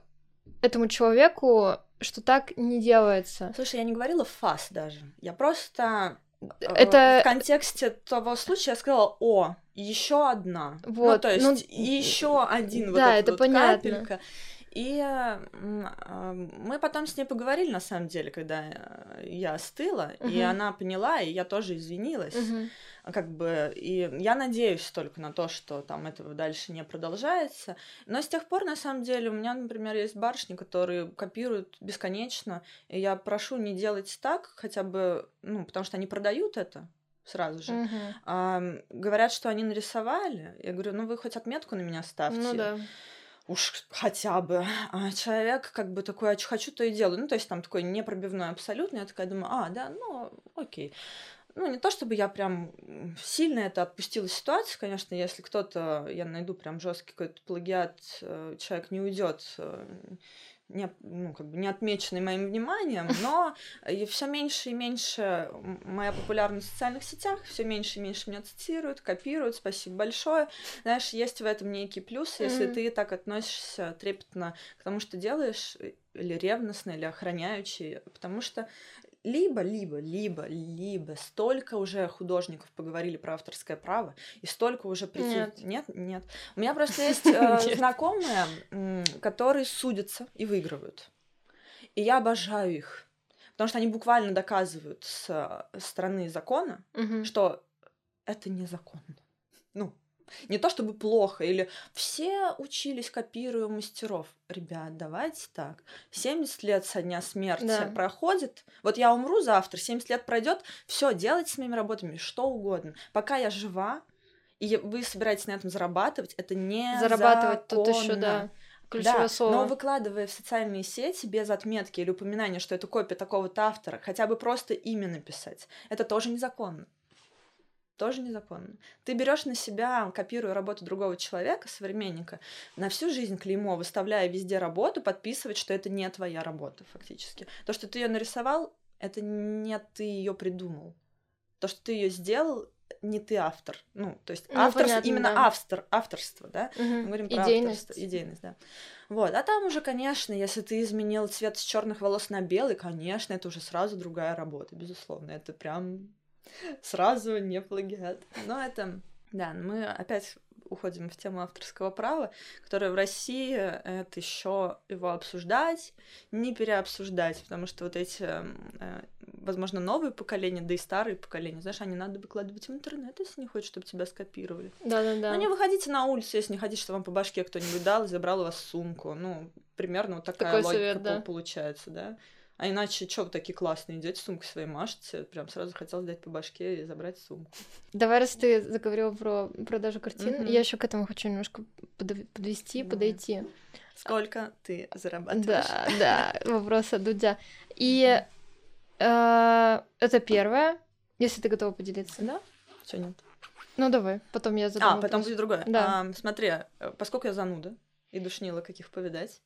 этому человеку, что так не делается. Слушай, я не говорила фас даже. Я просто э, это в контексте того случая я сказала, о, еще одна. Ну, вот, ну, то есть ну, еще один да, вот это вот понятно. капелька. И а, мы потом с ней поговорили, на самом деле, когда э, я остыла, угу. и она поняла, и я тоже извинилась. Угу. Как бы, и я надеюсь только на то, что там этого дальше не продолжается. Но с тех пор, на самом деле, у меня, например, есть барышни, которые копируют бесконечно, и я прошу не делать так, хотя бы, ну, потому что они продают это, сразу же. Угу. А, говорят, что они нарисовали. Я говорю, ну вы хоть отметку на меня ставьте. Ну да уж хотя бы. А человек как бы такой, а что хочу, то и делаю. Ну, то есть там такой непробивной абсолютно. Я такая думаю, а, да, ну, окей. Ну, не то чтобы я прям сильно это отпустила ситуацию, конечно, если кто-то, я найду прям жесткий какой-то плагиат, э, человек не уйдет э, не, ну, как бы не отмеченный моим вниманием, но все меньше и меньше моя популярность в социальных сетях, все меньше и меньше меня цитируют, копируют. Спасибо большое. Знаешь, есть в этом некий плюс, если mm-hmm. ты так относишься трепетно к тому, что делаешь, или ревностно, или охраняющий, потому что либо, либо, либо, либо столько уже художников поговорили про авторское право, и столько уже прийти... Нет. Нет, нет. У меня просто есть э, знакомые, которые судятся и выигрывают. И я обожаю их. Потому что они буквально доказывают с э, стороны закона, что это незаконно. Ну, не то чтобы плохо, или все учились, копируя мастеров. Ребят, давайте так. 70 лет со дня смерти да. проходит. Вот я умру завтра, 70 лет пройдет. Все, делайте с моими работами что угодно. Пока я жива, и вы собираетесь на этом зарабатывать, это не Зарабатывать тут еще, да. Ключевое да, слово. но выкладывая в социальные сети без отметки или упоминания, что это копия такого-то автора, хотя бы просто имя написать, это тоже незаконно тоже незаконно. Ты берешь на себя, копируя работу другого человека, современника, на всю жизнь клеймо, выставляя везде работу, подписывать, что это не твоя работа фактически. То, что ты ее нарисовал, это не ты ее придумал. То, что ты ее сделал, не ты автор. Ну, то есть ну, автор, понятно, именно да. автор, авторство, да? Угу. Мы говорим про идейность. авторство, идейность, да. Вот, а там уже, конечно, если ты изменил цвет с черных волос на белый, конечно, это уже сразу другая работа, безусловно. Это прям Сразу не плагиат. Но это... Да, мы опять уходим в тему авторского права, которое в России это еще его обсуждать, не переобсуждать, потому что вот эти, э, возможно, новые поколения, да и старые поколения, знаешь, они надо выкладывать в интернет, если не хочешь, чтобы тебя скопировали. Да-да-да. Ну, не выходите на улицу, если не хотите, чтобы вам по башке кто-нибудь дал и забрал у вас сумку. Ну, примерно вот такая Такой логика совет, да. получается, да. А иначе, что вы такие классные, идете сумку своей машете, прям сразу хотел дать по башке и забрать сумку. Давай, раз ты заговорил про продажу картин, mm-hmm. я еще к этому хочу немножко подвести, Давай. подойти. Сколько ты зарабатываешь? Да, да, вопрос от Дудя. И э, это первое, если ты готова поделиться, да? Что нет? Ну давай, потом я задам. А, вопрос. потом будет другое. Да. А, смотри, э, поскольку я зануда и душнила каких повидать,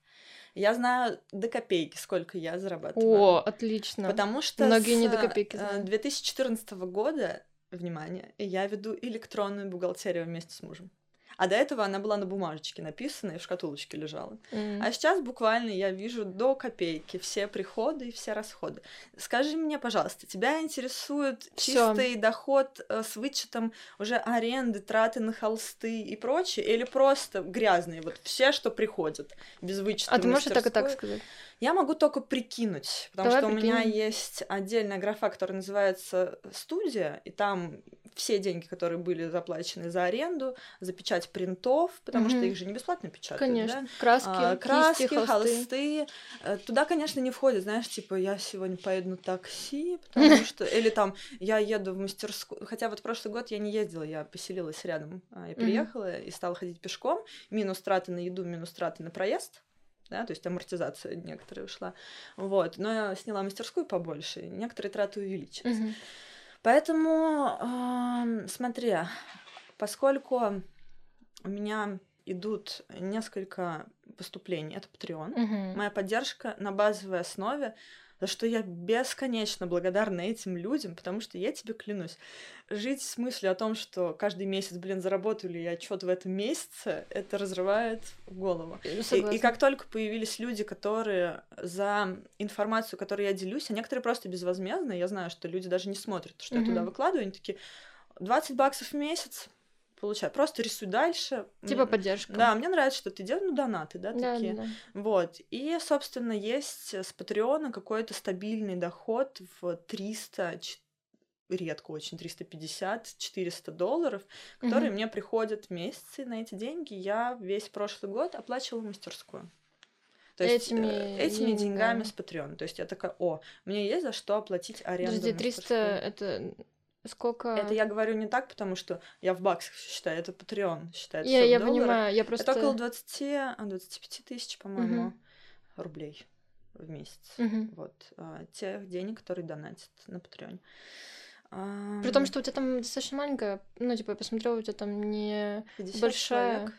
я знаю до копейки, сколько я зарабатываю. О, отлично. Потому что Многие с не до копейки знают. 2014 я внимание, я веду электронную бухгалтерию вместе с мужем. А до этого она была на бумажечке написана и в шкатулочке лежала. Mm. А сейчас буквально я вижу до копейки все приходы и все расходы. Скажи мне, пожалуйста, тебя интересует Всё. чистый доход э, с вычетом уже аренды, траты на холсты и прочее, или просто грязные, вот все, что приходит, без вычета? А ты можешь так и так сказать? Я могу только прикинуть, потому Давай что прикинем. у меня есть отдельная графа, которая называется студия, и там все деньги, которые были заплачены за аренду, за печать принтов, потому угу. что их же не бесплатно печатают. Конечно. Да? Краски, а, краски, кисти, холсты. холсты. Э, туда, конечно, не входит, знаешь, типа я сегодня поеду на такси, потому что или там я еду в мастерскую. Хотя вот прошлый год я не ездила, я поселилась рядом, а, я переехала и стала ходить пешком. Минус траты на еду, минус траты на проезд да, то есть амортизация некоторая ушла, вот, но я сняла мастерскую побольше, некоторые траты увеличились. Угу. Поэтому, э, смотри, поскольку у меня идут несколько поступлений, это Patreon, угу. моя поддержка на базовой основе, за что я бесконечно благодарна этим людям, потому что я тебе клянусь, жить с мыслью о том, что каждый месяц, блин, заработаю ли я что-то в этом месяце, это разрывает голову. И, и как только появились люди, которые за информацию, которой я делюсь, а некоторые просто безвозмездно, я знаю, что люди даже не смотрят, что mm-hmm. я туда выкладываю, они такие 20 баксов в месяц, получаю. Просто рисуй дальше. Типа поддержка. Да, мне нравится, что ты делаешь, ну, донаты, да, да такие. Да, да. Вот. И, собственно, есть с Патреона какой-то стабильный доход в 300 редко очень 350-400 долларов, которые mm-hmm. мне приходят в месяцы на эти деньги. Я весь прошлый год оплачивала мастерскую. То есть этими, э, этими деньгами с Patreon. То есть я такая, о, мне есть за что оплатить аренду. Подожди, 300 это сколько? Это я говорю не так, потому что я в баксах считаю, это Patreon считает. Я, я понимаю, я просто... Это около 20, 25 тысяч, по-моему, угу. рублей в месяц. Угу. Вот. А, тех денег, которые донатят на Patreon. При том, что у тебя там достаточно маленькая, ну, типа, я посмотрела, у тебя там не большая...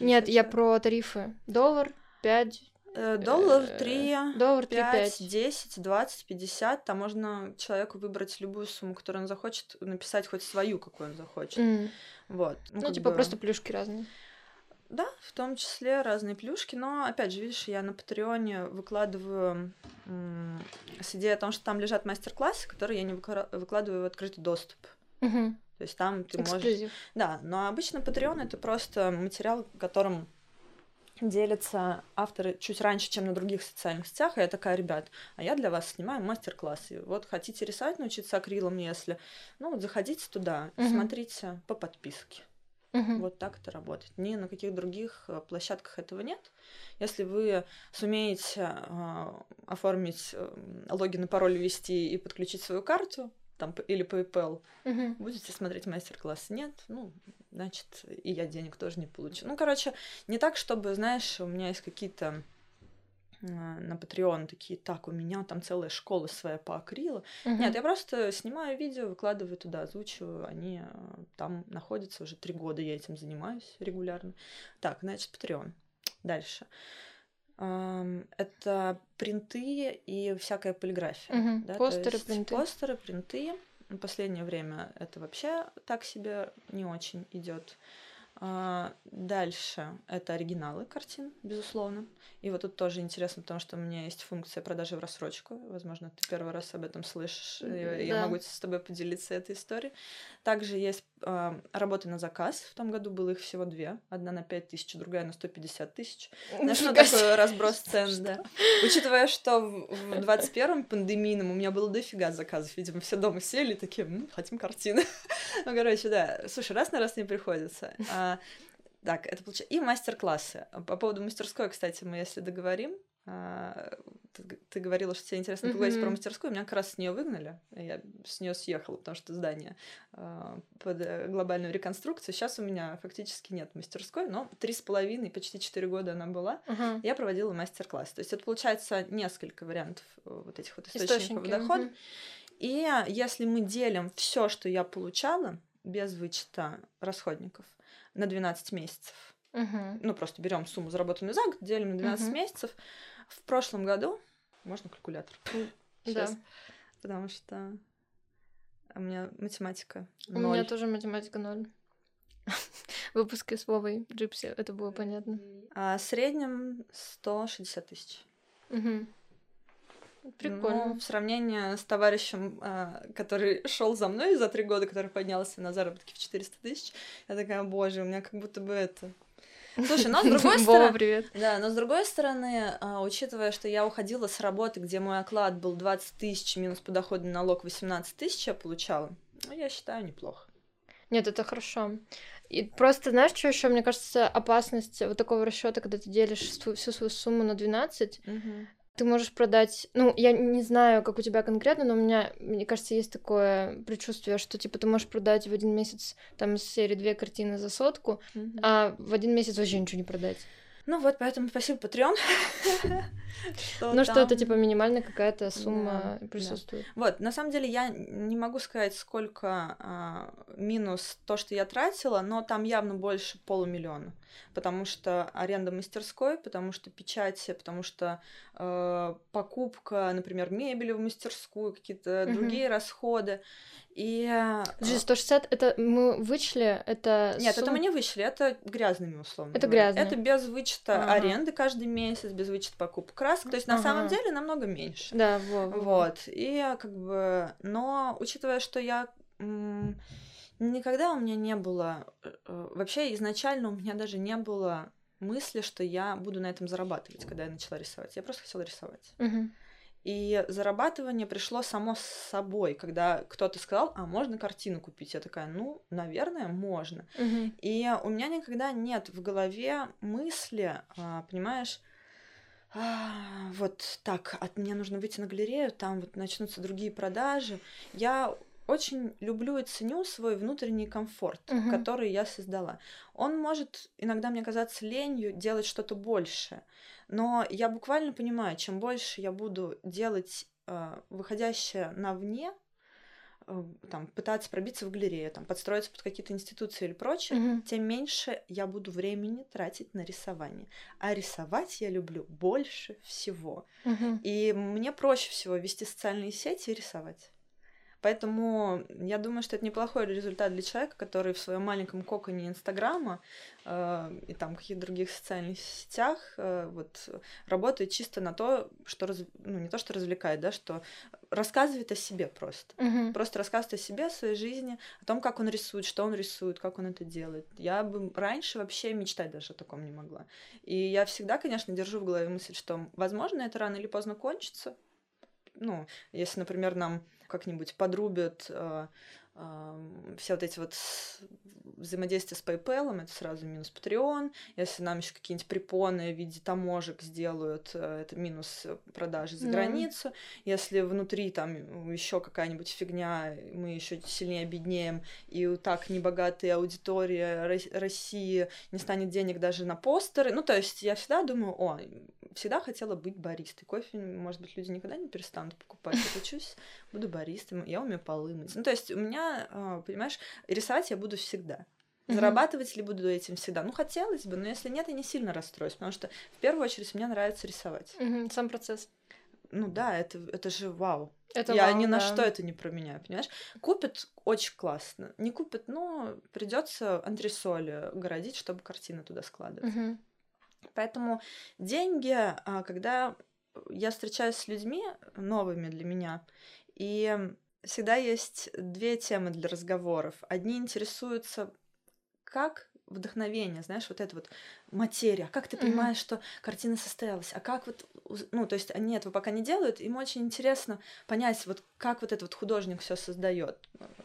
Нет, я про тарифы. Доллар, 5, э, Доллар 3, э, доллар 3 5, 5, 10, 20, 50. Там можно человеку выбрать любую сумму, которую он захочет, написать хоть свою, какую он захочет. Mm. Вот. Ну, ну типа бы... просто плюшки разные. Да, в том числе разные плюшки, но опять же, видишь, я на Патреоне выкладываю с идеей о том, что там лежат мастер-классы, которые я не выкладываю в открытый доступ. Угу. То есть там ты Эксклюзив. можешь... Да, но обычно Patreon это просто материал, которым делятся авторы чуть раньше, чем на других социальных сетях, и я такая, ребят, а я для вас снимаю мастер-классы. Вот хотите рисовать, научиться акрилом, если, ну, вот заходите туда, угу. смотрите по подписке. Угу. Вот так это работает. Ни на каких других э, площадках этого нет. Если вы сумеете э, оформить э, логин и пароль ввести и подключить свою карту, там, или PayPal, угу. будете смотреть мастер-класс. Нет, ну, значит, и я денег тоже не получу. Ну, короче, не так, чтобы, знаешь, у меня есть какие-то а, на Patreon такие, так, у меня там целая школа своя по акрилу. Uh-huh. Нет, я просто снимаю видео, выкладываю туда, озвучиваю, они а, там находятся уже три года, я этим занимаюсь регулярно. Так, значит, Patreon. Дальше. Это принты и всякая полиграфия. Uh-huh. Да? Постеры, принты. Постеры, принты. В последнее время это вообще так себе не очень идет. А, дальше это оригиналы картин, безусловно. И вот тут тоже интересно, потому что у меня есть функция продажи в рассрочку. Возможно, ты первый раз об этом слышишь. Да. Я могу с тобой поделиться этой историей. Также есть э, работы на заказ. В том году было их всего две. Одна на 5 тысяч, другая на 150 тысяч. Знаешь, ну такой разброс цен, да. Учитывая, что в 21-м пандемийном у меня было дофига заказов. Видимо, все дома сели такие, хотим картины. ну, короче, да. Слушай, раз на раз не приходится. А, так, это получается. И мастер-классы. По поводу мастерской, кстати, мы если договорим, а, ты, ты говорила, что тебе интересно поговорить mm-hmm. про мастерскую, меня как раз с нее выгнали, я с нее съехала, потому что здание э, под э, глобальную реконструкцию. Сейчас у меня фактически нет мастерской, но три с половиной, почти четыре года она была. Uh-huh. Я проводила мастер-класс. То есть это получается несколько вариантов э, вот этих вот источников Источники. дохода. Uh-huh. И если мы делим все, что я получала, без вычета расходников, на 12 месяцев, uh-huh. ну просто берем сумму, заработанную за год, делим на 12 uh-huh. месяцев, в прошлом году можно калькулятор? Сейчас. Да. Потому что у меня математика ноль. У меня тоже математика ноль. Выпуски с Вовой Джипси, это было понятно. А в среднем 160 тысяч. Угу. Прикольно. Ну, в сравнении с товарищем, а, который шел за мной за три года, который поднялся на заработки в 400 тысяч, я такая, боже, у меня как будто бы это Слушай, но с другой стороны... привет. Да, но с другой стороны, а, учитывая, что я уходила с работы, где мой оклад был 20 тысяч, минус подоходный налог 18 тысяч я получала, ну, я считаю, неплохо. Нет, это хорошо. И просто, знаешь, что еще, мне кажется, опасность вот такого расчета, когда ты делишь всю свою сумму на 12, угу ты можешь продать, ну, я не знаю, как у тебя конкретно, но у меня, мне кажется, есть такое предчувствие, что, типа, ты можешь продать в один месяц, там, из серии две картины за сотку, mm-hmm. а в один месяц вообще ничего не продать. Ну вот, поэтому спасибо, Patreon. Ну что это, типа, минимальная какая-то сумма присутствует. Вот, на самом деле я не могу сказать, сколько а, минус то, что я тратила, но там явно больше полумиллиона. Потому что аренда мастерской, потому что печати, потому что э, покупка, например, мебели в мастерскую, какие-то другие расходы. И... Подожди, 160 это мы вычли, это... Нет, сумма... это мы не вычли, это грязными условно. Это грязные. Это без вычета ага. аренды каждый месяц, без вычета покупок красок, то есть ага. на самом деле намного меньше. Да, вот. Вот, и как бы... Но учитывая, что я... Никогда у меня не было... Э, э, вообще изначально у меня даже не было мысли, что я буду на этом зарабатывать, когда я начала рисовать. Я просто хотела рисовать. Угу. И зарабатывание пришло само собой, когда кто-то сказал, а можно картину купить? Я такая, ну, наверное, можно. Угу. И у меня никогда нет в голове мысли, а, понимаешь, а, вот так, от мне нужно выйти на галерею, там вот начнутся другие продажи. Я очень люблю и ценю свой внутренний комфорт, угу. который я создала. Он может иногда мне казаться ленью делать что-то большее, но я буквально понимаю, чем больше я буду делать э, выходящее навне, э, там, пытаться пробиться в галерею, там, подстроиться под какие-то институции или прочее, угу. тем меньше я буду времени тратить на рисование. А рисовать я люблю больше всего. Угу. И мне проще всего вести социальные сети и рисовать. Поэтому я думаю, что это неплохой результат для человека, который в своем маленьком коконе Инстаграма э, и там каких-то других социальных сетях э, вот работает чисто на то, что раз... ну не то, что развлекает, да, что рассказывает о себе просто, угу. просто рассказывает о себе, о своей жизни, о том, как он рисует, что он рисует, как он это делает. Я бы раньше вообще мечтать даже о таком не могла. И я всегда, конечно, держу в голове мысль, что, возможно, это рано или поздно кончится. Ну, если, например, нам как-нибудь подрубят э, все вот эти вот взаимодействия с PayPal, это сразу минус Patreon. Если нам еще какие-нибудь препоны в виде таможек сделают, э, это минус продажи за mm. границу. Если внутри там еще какая-нибудь фигня, мы еще сильнее обеднеем, и так небогатая аудитория России не станет денег даже на постеры. Ну, то есть я всегда думаю, о, всегда хотела быть баристой. Кофе, может быть, люди никогда не перестанут покупать. Я учусь, буду баристой, я умею полы мыть. Ну, то есть у меня а, понимаешь, рисовать я буду всегда. Зарабатывать ли буду этим всегда? Ну, хотелось бы, но если нет, я не сильно расстроюсь, потому что в первую очередь мне нравится рисовать. Угу, сам процесс. Ну да, это, это же вау. Это я вау, ни на да. что это не променяю, понимаешь? Купят очень классно. Не купят, но придется антресоли городить, чтобы картины туда складывать. Угу. Поэтому деньги, а, когда я встречаюсь с людьми новыми для меня, и всегда есть две темы для разговоров. Одни интересуются, как вдохновение, знаешь, вот это вот материя, как ты понимаешь, mm-hmm. что картина состоялась, а как вот, ну, то есть они этого пока не делают, им очень интересно понять, вот как вот этот вот художник все создает,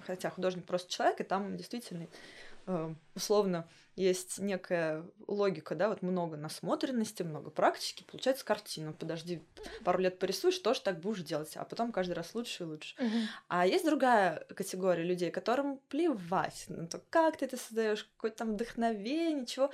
хотя художник просто человек, и там действительно условно есть некая логика, да, вот много насмотренности, много практики, получается картина. Подожди, пару лет порисуешь, тоже так будешь делать, а потом каждый раз лучше и лучше. Мгм. А есть другая категория людей, которым плевать на то, как ты это создаешь, какое-то там вдохновение, чего.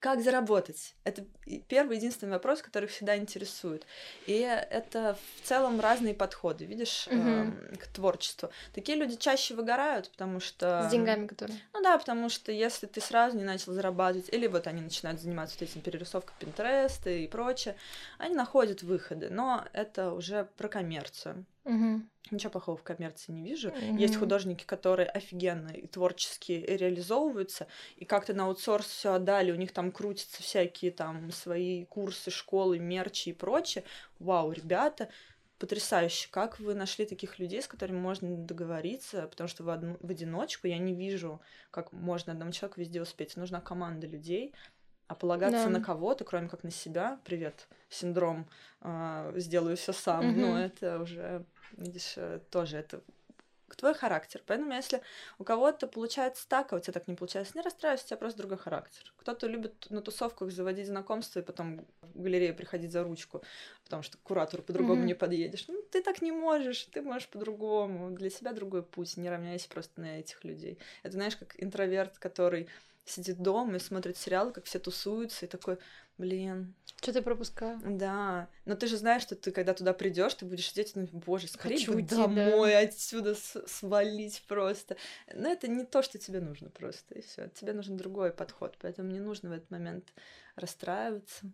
Как заработать? Это первый единственный вопрос, который всегда интересует. И это в целом разные подходы, видишь, Мгм. эм, к творчеству. Такие люди чаще выгорают, потому что... С деньгами, которые. Ну да, потому что если ты сразу не начал зарабатывать, или вот они начинают заниматься вот этим перерисовкой Пинтереста и прочее, они находят выходы, но это уже про коммерцию. Мгм. Ничего плохого в коммерции не вижу. Есть Мгм. художники, которые офигенно и творчески реализовываются, и как-то на аутсорс все отдали, у них там крутятся всякие там свои курсы, школы, мерчи и прочее. Вау, ребята, потрясающе. Как вы нашли таких людей, с которыми можно договориться? Потому что в, одну, в одиночку я не вижу, как можно одному человеку везде успеть. Нужна команда людей, а полагаться Да. на кого-то, кроме как на себя, привет, синдром, а, сделаю все сам, Мгм. ну это уже, видишь, э, тоже это твой характер. Поэтому если у кого-то получается так, а у тебя так не получается, не расстраивайся, у тебя просто другой характер. Кто-то любит на тусовках заводить знакомства и потом в галерею приходить за ручку, потому что к куратору по-другому Мгм. не подъедешь. Ну, ты так не можешь, ты можешь по-другому. Для себя другой путь, не равняйся просто на этих людей. Это знаешь, как интроверт, который сидит дома и смотрит сериал, как все тусуются, и такой, блин, Что-то я пропускаю. да. Но ты же знаешь, что ты, когда туда придешь, ты будешь сидеть думать, боже, скорее Хочу бы уйти, домой, отсюда с- свалить просто. Но это не то, что тебе нужно просто, и все. Тебе нужен другой подход, поэтому не нужно в этот момент расстраиваться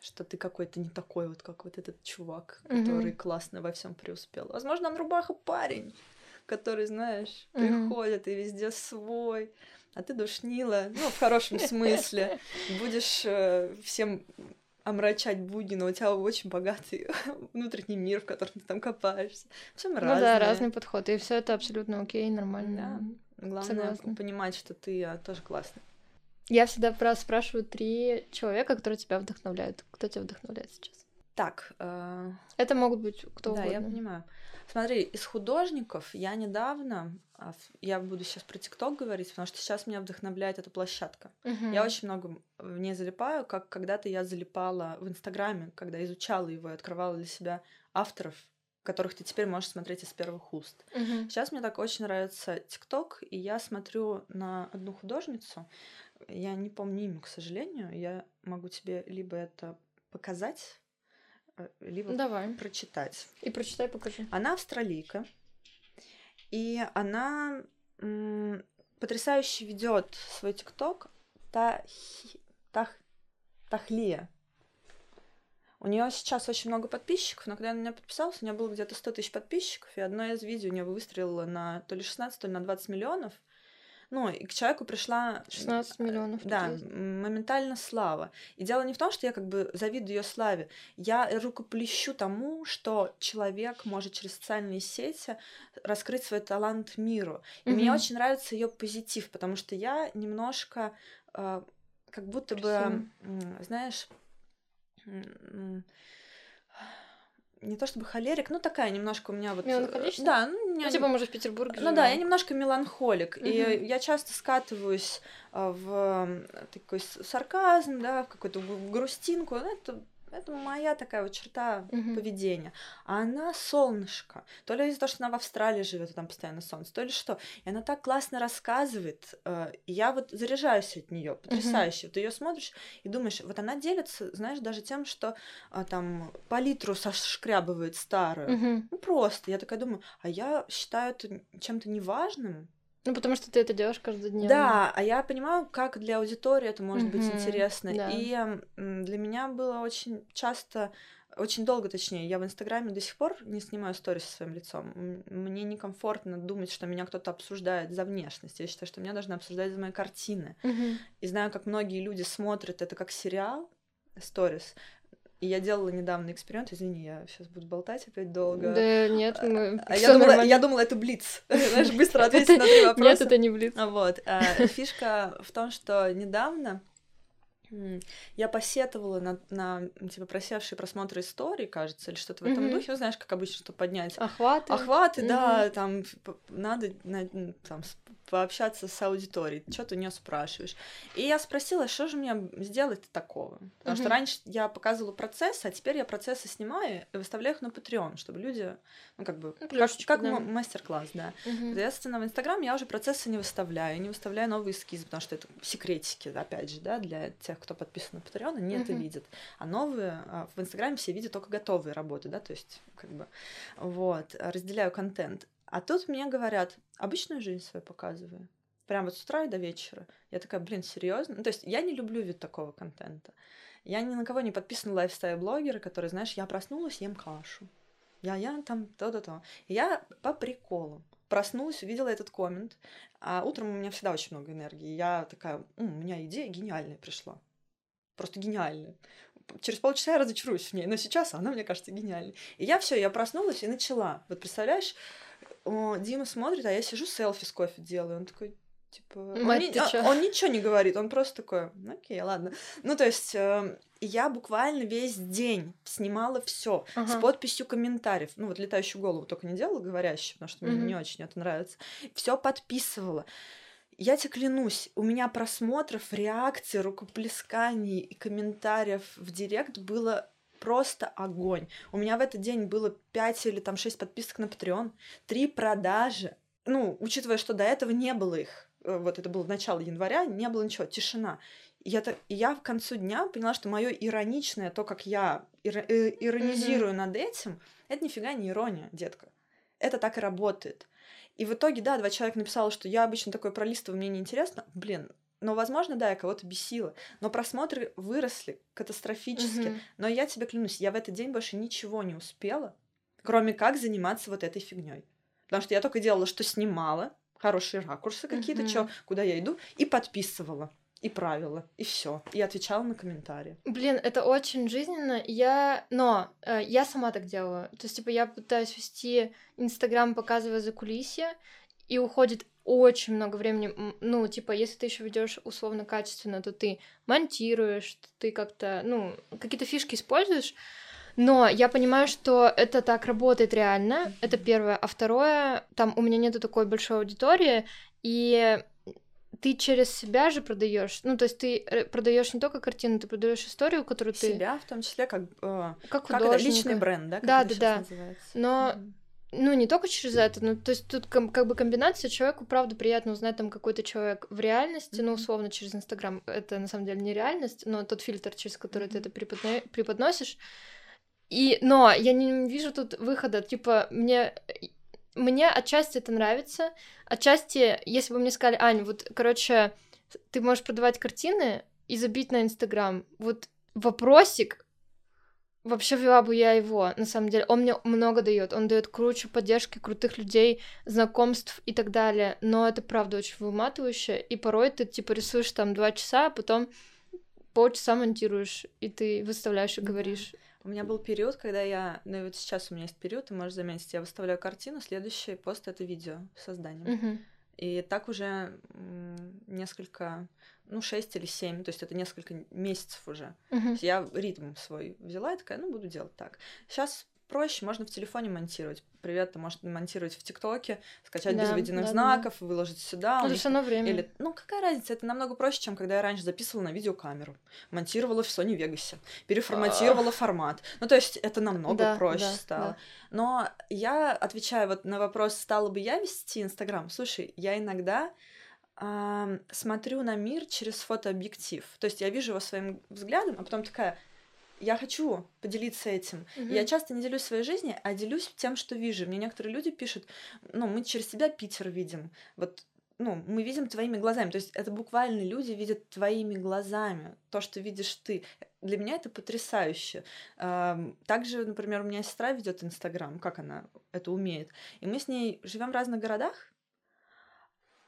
что ты какой-то не такой вот, как вот этот чувак, который классно во всем преуспел. Возможно, он рубаха парень, который, знаешь, Мгм. приходит и везде свой, а ты душнила, ну, в хорошем смысле. Будешь э, всем омрачать будни, но у тебя очень богатый внутренний мир, в котором ты там копаешься. Все мы Ну разные. да, разный подход. И все это абсолютно окей, нормально. Главное Согласна. понимать, что ты а, тоже классный. Я всегда про спрашиваю три человека, которые тебя вдохновляют. Кто тебя вдохновляет сейчас? Так, э, Это могут быть кто да, угодно. я понимаю. Смотри, из художников я недавно, а, я буду сейчас про ТикТок говорить, потому что сейчас меня вдохновляет эта площадка. Мгм. Я очень много в ней залипаю, как когда-то я залипала в Инстаграме, когда изучала его и открывала для себя авторов, которых ты теперь можешь смотреть из первых уст. Мгм. Сейчас мне так очень нравится ТикТок, и я смотрю на одну художницу. Я не помню имя, к сожалению. Я могу тебе либо это показать, либо Давай. прочитать. И прочитай, покажи. Она австралийка, и она м, потрясающе ведет свой ТикТок Тахи- Тах- Тахлия. У нее сейчас очень много подписчиков, но когда я на нее подписалась, у нее было где-то 100 тысяч подписчиков, и одно из видео у нее выстрелило на то ли 16, то ли на 20 миллионов. Ну, и к человеку пришла... 16 миллионов. Да, моментально слава. И дело не в том, что я как бы завидую ее славе. Я рукоплещу тому, что человек может через социальные сети раскрыть свой талант миру. И мне Мгм. очень нравится ее позитив, потому что я немножко э, как будто Красиво. бы, знаешь, не то чтобы холерик, но такая немножко у меня вот... э, Меланхоличная? Да, ну, меня Ну, типа, мы же в Петербурге ну да, я немножко меланхолик, и Мгм. я часто скатываюсь а, в такой сарказм, да, в какую-то гру- грустинку. Ну, Это, это моя такая вот черта Мгм. поведения. А она солнышко. То ли из-за того, что она в Австралии живет, и там постоянно солнце, то ли что. И она так классно рассказывает. э, я вот заряжаюсь от нее, потрясающе. Ты ее смотришь и думаешь, вот она делится, знаешь, даже тем, что а, там палитру сошкрябывает старую. Мгм. Ну, просто. Я такая думаю, а я считаю это чем-то неважным. Ну, потому что ты это делаешь каждый день. Да, а я понимаю, как для аудитории это может быть Мгм, интересно. да. И для меня было очень часто, очень долго, точнее, я в Инстаграме до сих пор не снимаю сторис со своим лицом. Мне некомфортно думать, что меня кто-то обсуждает за внешность. Я считаю, что меня должны обсуждать за мои картины. Мгм. И знаю, как многие люди смотрят это как сериал, сторис. И я делала недавно эксперимент, извини, я сейчас буду болтать опять долго. Да нет, мы... А я, думала, я думала, это блиц. Знаешь, быстро ответить на три вопроса. Нет, это не блиц. А Вот. а, Фишка в том, что недавно Я посетовала на, на типа просевшие просмотры истории, кажется, или что-то в этом mm-hmm. духе. Ну, знаешь, как обычно, чтобы поднять охваты. Охваты, mm-hmm. да, там надо на, там, пообщаться с аудиторией, что ты у нее спрашиваешь. И я спросила, что же мне сделать такого? Потому mm-hmm. что раньше я показывала процессы, а теперь я процессы снимаю и выставляю их на Patreon, чтобы люди, ну, как бы, ну, как, как да. мастер-класс, да. Mm-hmm. Соответственно, в Инстаграм я уже процессы не выставляю, не выставляю новые эскизы, потому что это секретики, опять же, да, для тех, кто подписан на Patreon, они mm-hmm. это видят. А новые а, в Инстаграме все видят только готовые работы, да, то есть, как бы, вот, разделяю контент. А тут мне говорят, обычную жизнь свою показываю. Прям вот с утра и до вечера. Я такая, блин, серьезно? Ну, то есть я не люблю вид такого контента. Я ни на кого не подписана лайфстайл-блогеры, которые, знаешь, я проснулась, ем кашу. Я, я там то-то-то. Я по приколу проснулась, увидела этот коммент, а утром у меня всегда очень много энергии. Я такая, у меня идея гениальная пришла. Просто гениальная. Через полчаса я разочаруюсь в ней, но сейчас она, мне кажется, гениальной. И я все, я проснулась и начала. Вот представляешь, Дима смотрит, а я сижу, селфи с кофе делаю. Он такой, типа... Мать, он, не, он ничего не говорит, он просто такой, «Ну, окей, ладно. Ну, то есть, э, я буквально весь день снимала все ага. с подписью комментариев. Ну, вот летающую голову только не делала говорящую, потому что mm-hmm. мне не очень это нравится. Все подписывала. Я тебе клянусь, у меня просмотров, реакций, рукоплесканий и комментариев в директ было просто огонь. У меня в этот день было 5 или там 6 подписок на Patreon, 3 продажи. Ну, учитывая, что до этого не было их, э, вот это было в начале января, не было ничего, тишина. И я, так, я в концу дня поняла, что мое ироничное, то, как я э, иронизирую mm-hmm. над этим, это нифига не ирония, детка. Это так и работает. И в итоге, да, два человека написало, что я обычно такое пролистываю, мне неинтересно. Блин, но, возможно, да, я кого-то бесила. Но просмотры выросли катастрофически. Mm-hmm. Но я тебе клянусь, я в этот день больше ничего не успела, кроме как заниматься вот этой фигней. Потому что я только делала, что снимала, хорошие ракурсы какие-то, mm-hmm. что, куда я иду, и подписывала и правила, и все. И отвечала на комментарии. Блин, это очень жизненно. Я, но э, я сама так делаю. То есть, типа, я пытаюсь вести Инстаграм, показывая за кулисье, и уходит очень много времени. Ну, типа, если ты еще ведешь условно качественно, то ты монтируешь, ты как-то, ну, какие-то фишки используешь. Но я понимаю, что это так работает реально. Это первое. А второе, там у меня нету такой большой аудитории, и ты через себя же продаешь. Ну, то есть ты э, продаешь не только картину, ты продаешь историю, которую себя, ты. Себя, в том числе, как, э, как, как это личный бренд, да? Как да, да, да. Называется. Но mm-hmm. Ну, не только через это, ну, то есть тут как бы комбинация, человеку, правда, приятно узнать там какой-то человек в реальности, ну, условно, через Инстаграм, это на самом деле не реальность, но тот фильтр, через который ты это преподно... преподносишь. И, но я не вижу тут выхода, типа, мне мне отчасти это нравится, отчасти, если бы мне сказали, Ань, вот, короче, ты можешь продавать картины и забить на Инстаграм, вот вопросик, Вообще вела бы я его, на самом деле. Он мне много дает. Он дает круче поддержки, крутых людей, знакомств и так далее. Но это правда очень выматывающе. И порой ты типа рисуешь там два часа, а потом полчаса монтируешь, и ты выставляешь и говоришь. У меня был период, когда я, ну и вот сейчас у меня есть период, ты можешь заметить, я выставляю картину, следующий пост это видео созданием. Uh-huh. И так уже несколько ну, 6 или 7, то есть это несколько месяцев уже. Uh-huh. Я ритм свой взяла и такая, ну, буду делать так. Сейчас проще, можно в телефоне монтировать. Привет, ты можешь монтировать в ТикТоке, скачать да, без введенных да, знаков, да. выложить сюда. Это все на время. Или, ну, какая разница? Это намного проще, чем когда я раньше записывала на видеокамеру, монтировала в Sony Vegas, переформатировала а... формат. Ну, то есть это намного да, проще да, стало. Да. Но я отвечаю вот на вопрос, стала бы я вести Инстаграм? Слушай, я иногда э, смотрю на мир через фотообъектив. То есть я вижу его своим взглядом, а потом такая, я хочу поделиться этим. Mm-hmm. Я часто не делюсь своей жизнью, а делюсь тем, что вижу. Мне некоторые люди пишут, ну, мы через тебя Питер видим. Вот ну, мы видим твоими глазами. То есть это буквально люди видят твоими глазами то, что видишь ты. Для меня это потрясающе. Также, например, у меня сестра ведет Инстаграм, как она это умеет. И мы с ней живем в разных городах,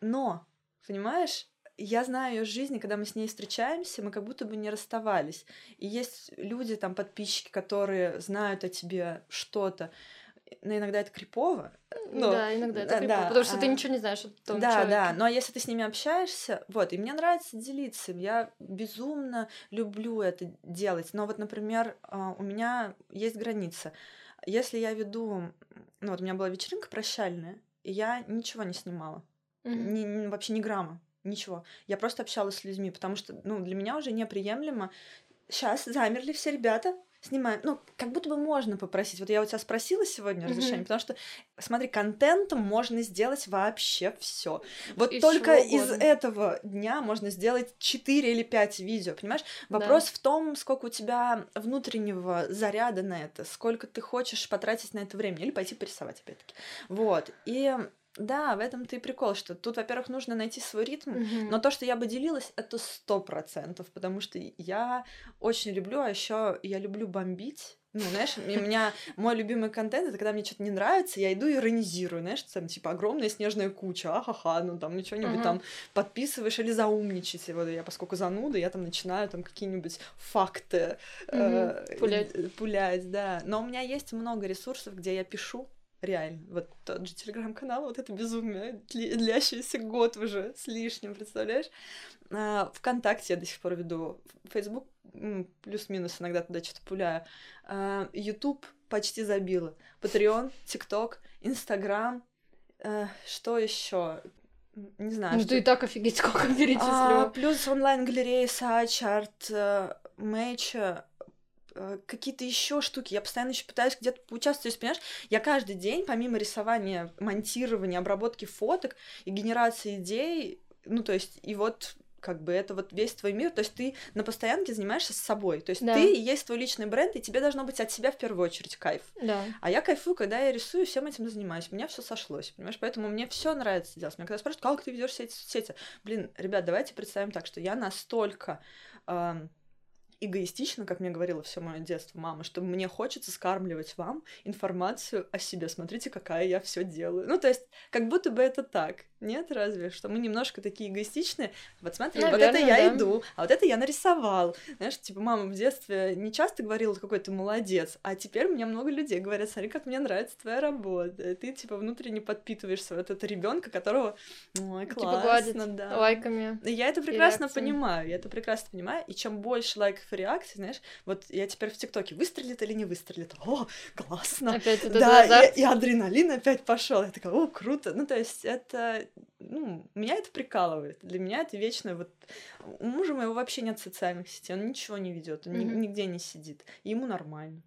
но Понимаешь? Я знаю ее жизни, когда мы с ней встречаемся, мы как будто бы не расставались. И есть люди, там, подписчики, которые знают о тебе что-то. но иногда это крипово. Ну, да, иногда это крипово, да, потому что а... ты ничего не знаешь о том Да, человеке. да, но если ты с ними общаешься, вот, и мне нравится делиться, я безумно люблю это делать, но вот, например, а, у меня есть граница. Если я веду, ну вот у меня была вечеринка прощальная, и я ничего не снимала, mm-hmm. ни, ни, вообще ни грамма, ничего. Я просто общалась с людьми, потому что, ну, для меня уже неприемлемо. Сейчас замерли все ребята, снимаем. Ну, как будто бы можно попросить. Вот я у тебя спросила сегодня разрешение, mm-hmm. потому что, смотри, контентом можно сделать вообще все. Вот из только из этого дня можно сделать 4 или 5 видео, понимаешь? Вопрос да. в том, сколько у тебя внутреннего заряда на это, сколько ты хочешь потратить на это время, или пойти порисовать, опять-таки. Вот. И да, в этом ты прикол, что тут, во-первых, нужно найти свой ритм, mm-hmm. но то, что я бы делилась, это сто процентов, потому что я очень люблю, а еще я люблю бомбить. Ну, знаешь, у меня мой любимый контент это когда мне что-то не нравится, я иду и иронизирую, знаешь, там типа огромная снежная куча, ахаха, ну там ничего нибудь uh-huh. там подписываешь или заумничаете. Вот я, поскольку зануда, я там начинаю там какие-нибудь факты uh-huh. э, пулять. пулять, да. Но у меня есть много ресурсов, где я пишу, Реально. Вот тот же телеграм-канал, вот это безумие, длящееся год уже с лишним, представляешь? А, Вконтакте я до сих пор веду. Фейсбук плюс-минус иногда туда что-то пуляю. А, Ютуб почти забила. Патреон, ТикТок, Инстаграм. А, что еще? Не знаю. Ну, что... ты и так офигеть, сколько перечислила. А, плюс онлайн-галереи, Сач, Арт, Э, какие-то еще штуки. Я постоянно еще пытаюсь где-то поучаствовать. Понимаешь, я каждый день, помимо рисования, монтирования, обработки фоток и генерации идей, ну, то есть, и вот как бы это вот весь твой мир, то есть ты на постоянке занимаешься с собой, то есть да. ты и есть твой личный бренд, и тебе должно быть от себя в первую очередь кайф. Да. А я кайфую, когда я рисую, всем этим занимаюсь, у меня все сошлось, понимаешь, поэтому мне все нравится делать. Меня когда спрашивают, как ты ведешь все эти соцсети, блин, ребят, давайте представим так, что я настолько э, эгоистично, как мне говорила все мое детство мама, что мне хочется скармливать вам информацию о себе. Смотрите, какая я все делаю. Ну, то есть, как будто бы это так. Нет, разве? Что мы немножко такие эгоистичные. Вот смотри, Наверное, вот это я да. иду, а вот это я нарисовал. Знаешь, типа, мама в детстве не часто говорила, какой ты молодец, а теперь мне много людей говорят, смотри, как мне нравится твоя работа. И ты, типа, внутренне подпитываешься вот этого ребенка, которого, ой, типа, классно, типа, да. лайками. Я это прекрасно понимаю, я это прекрасно понимаю. И чем больше лайков и реакций, знаешь, вот я теперь в ТикТоке выстрелит или не выстрелит. О, классно. Опять это да, и, и адреналин опять пошел. Я такая, о, круто. Ну, то есть это ну, меня это прикалывает. Для меня это вечно вот... У мужа моего вообще нет социальных сетей, он ничего не ведет, он mm-hmm. нигде не сидит. И ему нормально.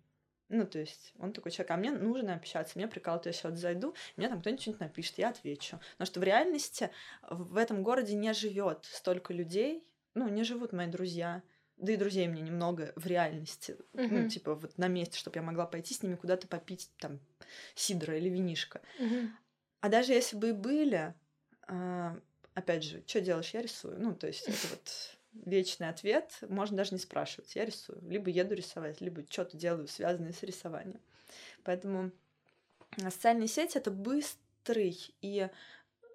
Ну, то есть, он такой человек, а мне нужно общаться, мне прикалывает, я сейчас зайду, мне там кто-нибудь что-нибудь напишет, я отвечу. Потому что в реальности в этом городе не живет столько людей, ну, не живут мои друзья, да и друзей мне немного в реальности, uh-huh. ну, типа, вот на месте, чтобы я могла пойти с ними куда-то попить, там, сидра или винишко. Uh-huh. А даже если бы и были, а, опять же, что делаешь? Я рисую. Ну, то есть это вот вечный ответ. Можно даже не спрашивать. Я рисую. Либо еду рисовать, либо что-то делаю, связанное с рисованием. Поэтому социальные сети это быстрый и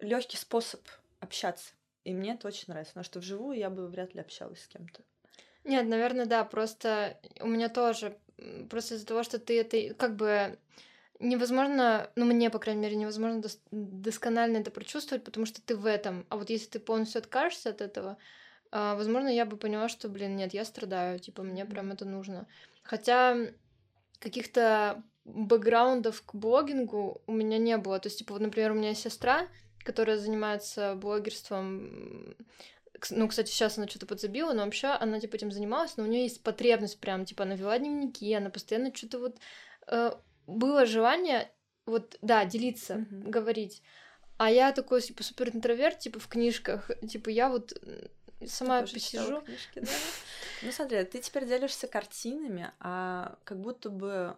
легкий способ общаться. И мне это очень нравится, потому что вживую я бы вряд ли общалась с кем-то. Нет, наверное, да, просто у меня тоже, просто из-за того, что ты это как бы невозможно, ну мне, по крайней мере, невозможно дос- досконально это прочувствовать, потому что ты в этом. А вот если ты полностью откажешься от этого, э, возможно, я бы поняла, что, блин, нет, я страдаю, типа, мне прям это нужно. Хотя каких-то бэкграундов к блогингу у меня не было. То есть, типа, вот, например, у меня сестра, которая занимается блогерством, ну, кстати, сейчас она что-то подзабила, но вообще она, типа, этим занималась, но у нее есть потребность прям, типа, она вела дневники, она постоянно что-то вот э, было желание вот, да, делиться, mm-hmm. говорить. А я такой, типа, супер интроверт, типа, в книжках. Типа, я вот сама ты посижу. Книжки, да? Ну, смотри, ты теперь делишься картинами, а как будто бы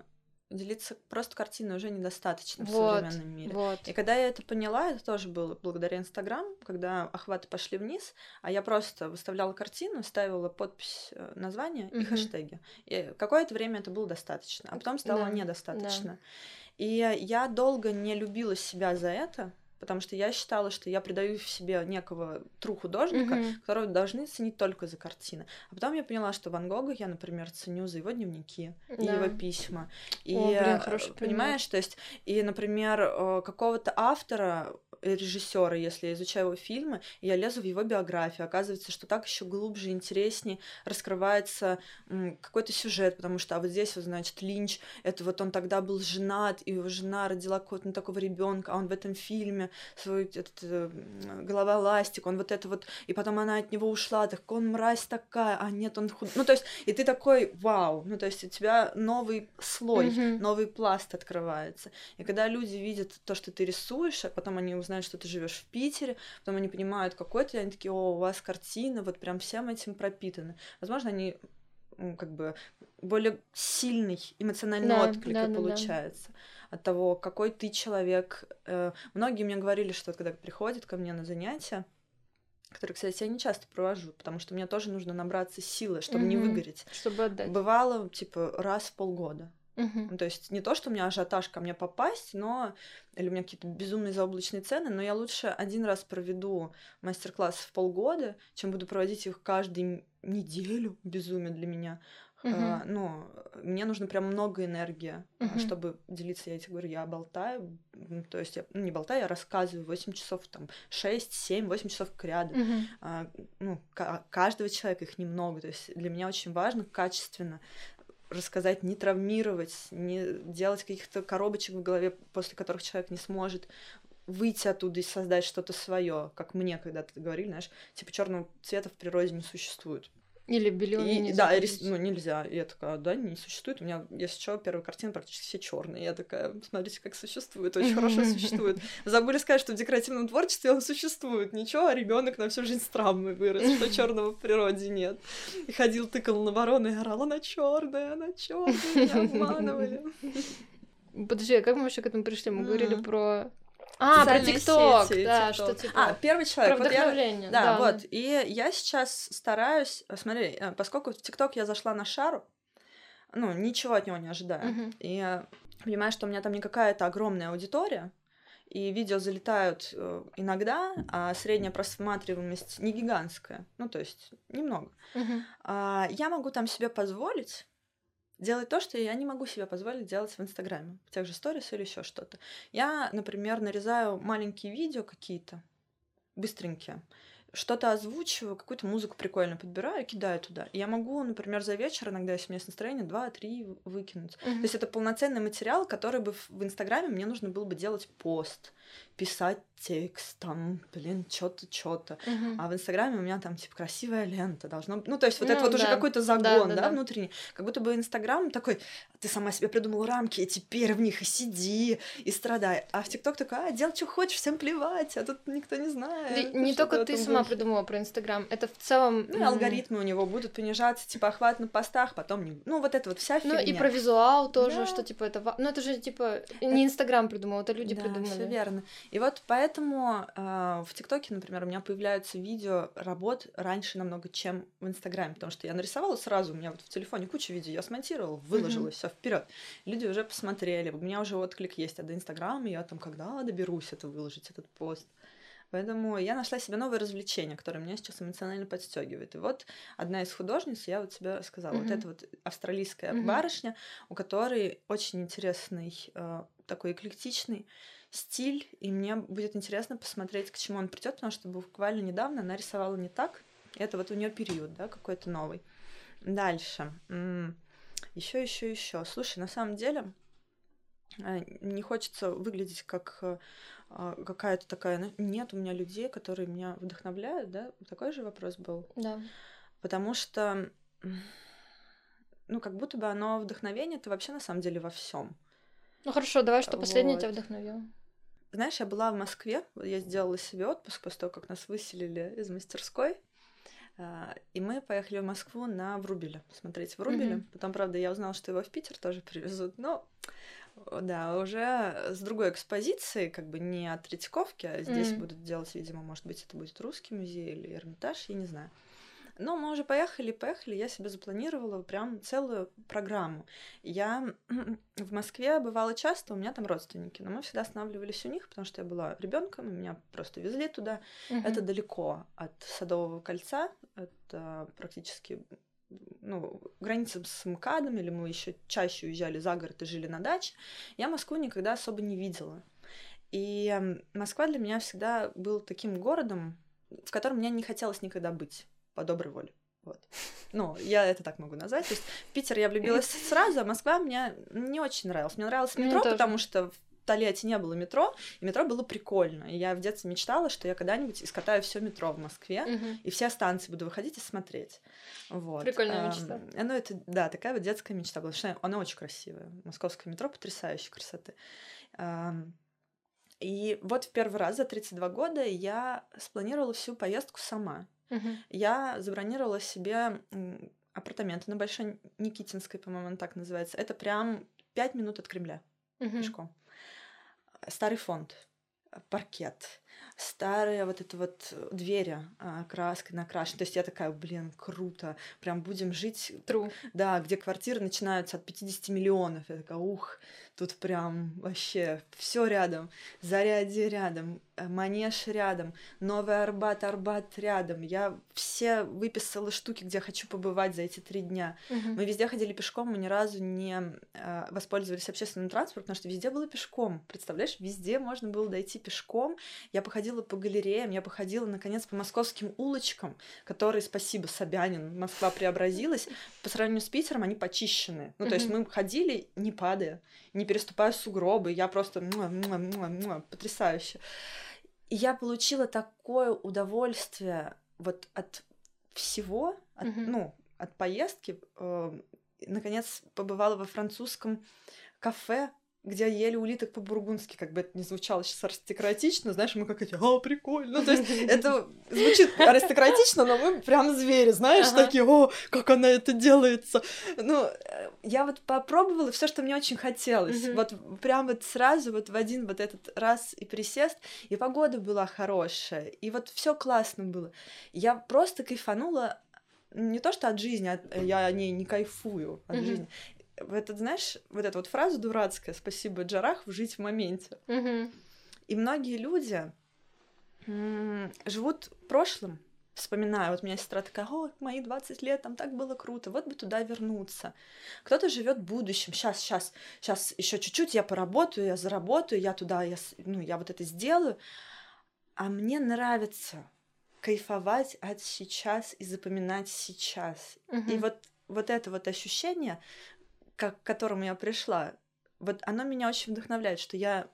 делиться просто картиной уже недостаточно вот, в современном мире. Вот. И когда я это поняла, это тоже было благодаря Инстаграм, когда охваты пошли вниз, а я просто выставляла картину, ставила подпись э, названия угу. и хэштеги. И какое-то время это было достаточно, а потом стало да, недостаточно. Да. И я долго не любила себя за это, потому что я считала, что я придаю в себе некого тру художника, Мгм. которого должны ценить только за картины. А потом я поняла, что Ван Гога я, например, ценю за его дневники и Да. его письма. И, О, блин, э, хороший понимаешь, то есть, и, например, э, какого-то автора, режиссера, если я изучаю его фильмы, и я лезу в его биографию, оказывается, что так еще глубже, интереснее раскрывается какой-то сюжет, потому что а вот здесь вот, значит, Линч, это вот он тогда был женат, и его жена родила какого-то такого ребенка, а он в этом фильме свой этот, э, голова ластик, он вот это вот, и потом она от него ушла, так он мразь такая, а нет, он худ... Ну, то есть, и ты такой, вау, ну, то есть у тебя новый слой, Мгм. новый пласт открывается. И когда люди видят то, что ты рисуешь, а потом они узнают, что ты живешь в Питере, потом они понимают, какой ты, они такие, о, у вас картина, вот прям всем этим пропитаны. Возможно, они как бы более сильный эмоциональный Да, отклик да, да, да. получается от того, какой ты человек. Э, Многие мне говорили, что когда приходят ко мне на занятия, которые, кстати, я не часто провожу, потому что мне тоже нужно набраться силы, чтобы не Мгм. выгореть. Чтобы отдать. Бывало, типа, раз в полгода. Ну, то есть не то, что у меня ажиотаж ко мне попасть, но или у меня какие-то безумные заоблачные цены, но я лучше один раз проведу мастер-класс в полгода, чем буду проводить их каждую м- неделю. Безумие для меня. Мгм. А, ну, мне нужно прям много энергии, Мгм. чтобы делиться. Я тебе говорю, я болтаю, то есть я ну, не болтаю, я рассказываю 8 часов, там, 6, 7, 8 часов к ряду. Мгм. А, ну, ка- каждого человека их немного. То есть для меня очень важно качественно рассказать, не травмировать, не делать каких-то коробочек в голове, после которых человек не сможет выйти оттуда и создать что-то свое, как мне когда-то говорили, знаешь, типа черного цвета в природе не существует. Или белёный И, не да, рис- ну нельзя. И я такая, да, не существует. У меня, если что, первые картины практически все черные. Я такая, смотрите, как существует, очень хорошо существует. Забыли сказать, что в декоративном творчестве он существует. Ничего, а ребенок на всю жизнь с травмой вырос, что черного в природе нет. И ходил, тыкал на ворону и орал, она черная, она черная, меня обманывали. Подожди, а как мы вообще к этому пришли? Мы говорили про... А, про ТикТок, да, TikTok. что типа... А, первый человек. про Вот я- вдохновление. Да, вот. И я сейчас стараюсь, э, смотри, э, поскольку в ТикТок я зашла на шару, ну, ничего от него не ожидаю. Мгм. И я понимаю, что у меня там не какая-то огромная аудитория, и видео залетают э, иногда, а средняя просматриваемость не гигантская, ну, то есть немного. Мгм. А, я могу там себе позволить делать то, что я не могу себе позволить делать в Инстаграме, в тех же сторис или еще что-то. Я, например, нарезаю маленькие видео какие-то, быстренькие, что-то озвучиваю, какую-то музыку прикольно подбираю, кидаю туда. И я могу, например, за вечер, иногда, если у меня есть настроение, два-три выкинуть. Мгм. То есть это полноценный материал, который бы в Инстаграме мне нужно было бы делать пост, писать текст, там, блин, что-то, что-то. Мгм. А в Инстаграме у меня там, типа, красивая лента должно быть. Ну, то есть вот это Ну вот уже да. какой-то загон, Да, да, да, да. внутренний. Как будто бы Инстаграм такой, ты сама себе придумала рамки, и теперь в них и сиди, и страдай. А в ТикТок такой, а, делай, что хочешь, всем плевать, а тут никто не знает. Да Не Что только ты сама духе. придумала про Инстаграм, это в целом... Ну, и алгоритмы у него будут понижаться, типа, охват на постах, потом не... Ну, вот это вот вся Ну фигня. и про визуал тоже, Да. что типа это... Ну это же типа не Инстаграм придумал, это люди да, придумали. все верно. И вот поэтому э, в ТикТоке, например, у меня появляются видео работ раньше намного, чем в Инстаграме, потому что я нарисовала сразу, у меня вот в телефоне куча видео, я смонтировала, выложила, все вперед. Люди уже посмотрели, у меня уже отклик есть, а до Инстаграма я там когда доберусь это выложить, этот пост. Поэтому я нашла себе новое развлечение, которое меня сейчас эмоционально подстегивает. И вот одна из художниц, я вот тебе рассказала, вот Мгм. эта вот австралийская Мгм. барышня, у которой очень интересный, э, такой эклектичный стиль, и мне будет интересно посмотреть, к чему он придет, потому что буквально недавно она рисовала не так. Это вот у нее период, да, какой-то новый. Дальше. Еще, еще, еще. Слушай, на самом деле э, не хочется выглядеть как э, а, какая-то такая. ну, Нет у меня людей, которые меня вдохновляют, да? Такой же вопрос был. Да. Потому что, ну, как будто бы оно вдохновение это вообще на самом деле во всем. Ну хорошо, давай, что последнее Вот. тебя вдохновило. Знаешь, я была в Москве, я сделала себе отпуск после того, как нас выселили из мастерской. а, И мы поехали в Москву на Врубеля, смотреть Врубеля. Мгм. Потом, правда, я узнала, что его в Питер тоже привезут. Но, да, уже с другой экспозицией, как бы не от Третьяковки, а здесь Мгм. будут делать, видимо, может быть, это будет Русский музей или Эрмитаж, я не знаю. Но мы уже поехали, поехали, я себе запланировала прям целую программу. Я в Москве бывала часто, у меня там родственники, но мы всегда останавливались у них, потому что я была ребенком, и меня просто везли туда. Угу. Это далеко от Садового кольца, это практически ну, граница с МКАДом, или мы еще чаще уезжали за город и жили на даче, я Москву никогда особо не видела. И Москва для меня всегда был таким городом, в котором мне не хотелось никогда быть по доброй воле. Вот. Ну, я это так могу назвать. То есть в Питер я влюбилась сразу, а Москва мне не очень нравилась. Мне нравилось метро, мне потому что в Тольятти не было метро, и метро было прикольно. И я в детстве мечтала, что я когда-нибудь искатаю все метро в Москве, угу. и все станции буду выходить и смотреть. Вот. Прикольная мечта. Ну, это, да, такая вот детская мечта была. Что она очень красивая. Московское метро потрясающей красоты. И вот в первый раз за 32 года я спланировала всю поездку сама. Угу. Я забронировала себе апартаменты на Большой Никитинской, по-моему, он так называется. Это прям 5 минут от Кремля угу. пешком. Старый фонд, паркет, старые вот это вот двери а, краской накрашены. То есть я такая, блин, круто, прям будем жить. True. Да, где квартиры начинаются от 50 миллионов. Я такая, ух, тут прям вообще все рядом. Зарядье рядом, Э, Манеж рядом, Новый Арбат, Арбат рядом. Я все выписала штуки, где хочу побывать за эти три дня. Угу. Мы везде ходили пешком, мы ни разу не э, воспользовались общественным транспортом, потому что везде было пешком. Представляешь, везде можно было дойти пешком. Я походила по галереям, я походила, наконец, по московским улочкам, которые, спасибо, Собянин, Москва преобразилась. По сравнению с Питером они почищены. Ну, то есть мы ходили, не падая, не переступая сугробы. Я просто потрясающе. И я получила такое удовольствие вот от всего, от, mm-hmm. ну, от поездки. Э, наконец побывала во французском кафе где ели улиток по-бургундски, как бы это не звучало сейчас аристократично, знаешь, мы как эти, а, прикольно, ну, то есть это звучит аристократично, но мы прям звери, знаешь, ага. такие, о, как она это делается. Ну, я вот попробовала все, что мне очень хотелось, вот прям вот сразу вот в один вот этот раз и присест, и погода была хорошая, и вот все классно было. Я просто кайфанула не то что от жизни, а я о ней не кайфую от mm-hmm. жизни этот, знаешь, вот эта вот фраза дурацкая «спасибо, Джарах, жить в моменте». Угу. И многие люди живут прошлым, вспоминаю, вот у меня сестра такая, о, мои 20 лет, там так было круто, вот бы туда вернуться. Кто-то живет будущим, сейчас, сейчас, сейчас еще чуть-чуть я поработаю, я заработаю, я туда, я, ну, я вот это сделаю. А мне нравится кайфовать от сейчас и запоминать сейчас. Угу. И вот вот это вот ощущение, к которому я пришла, вот оно меня очень вдохновляет, что я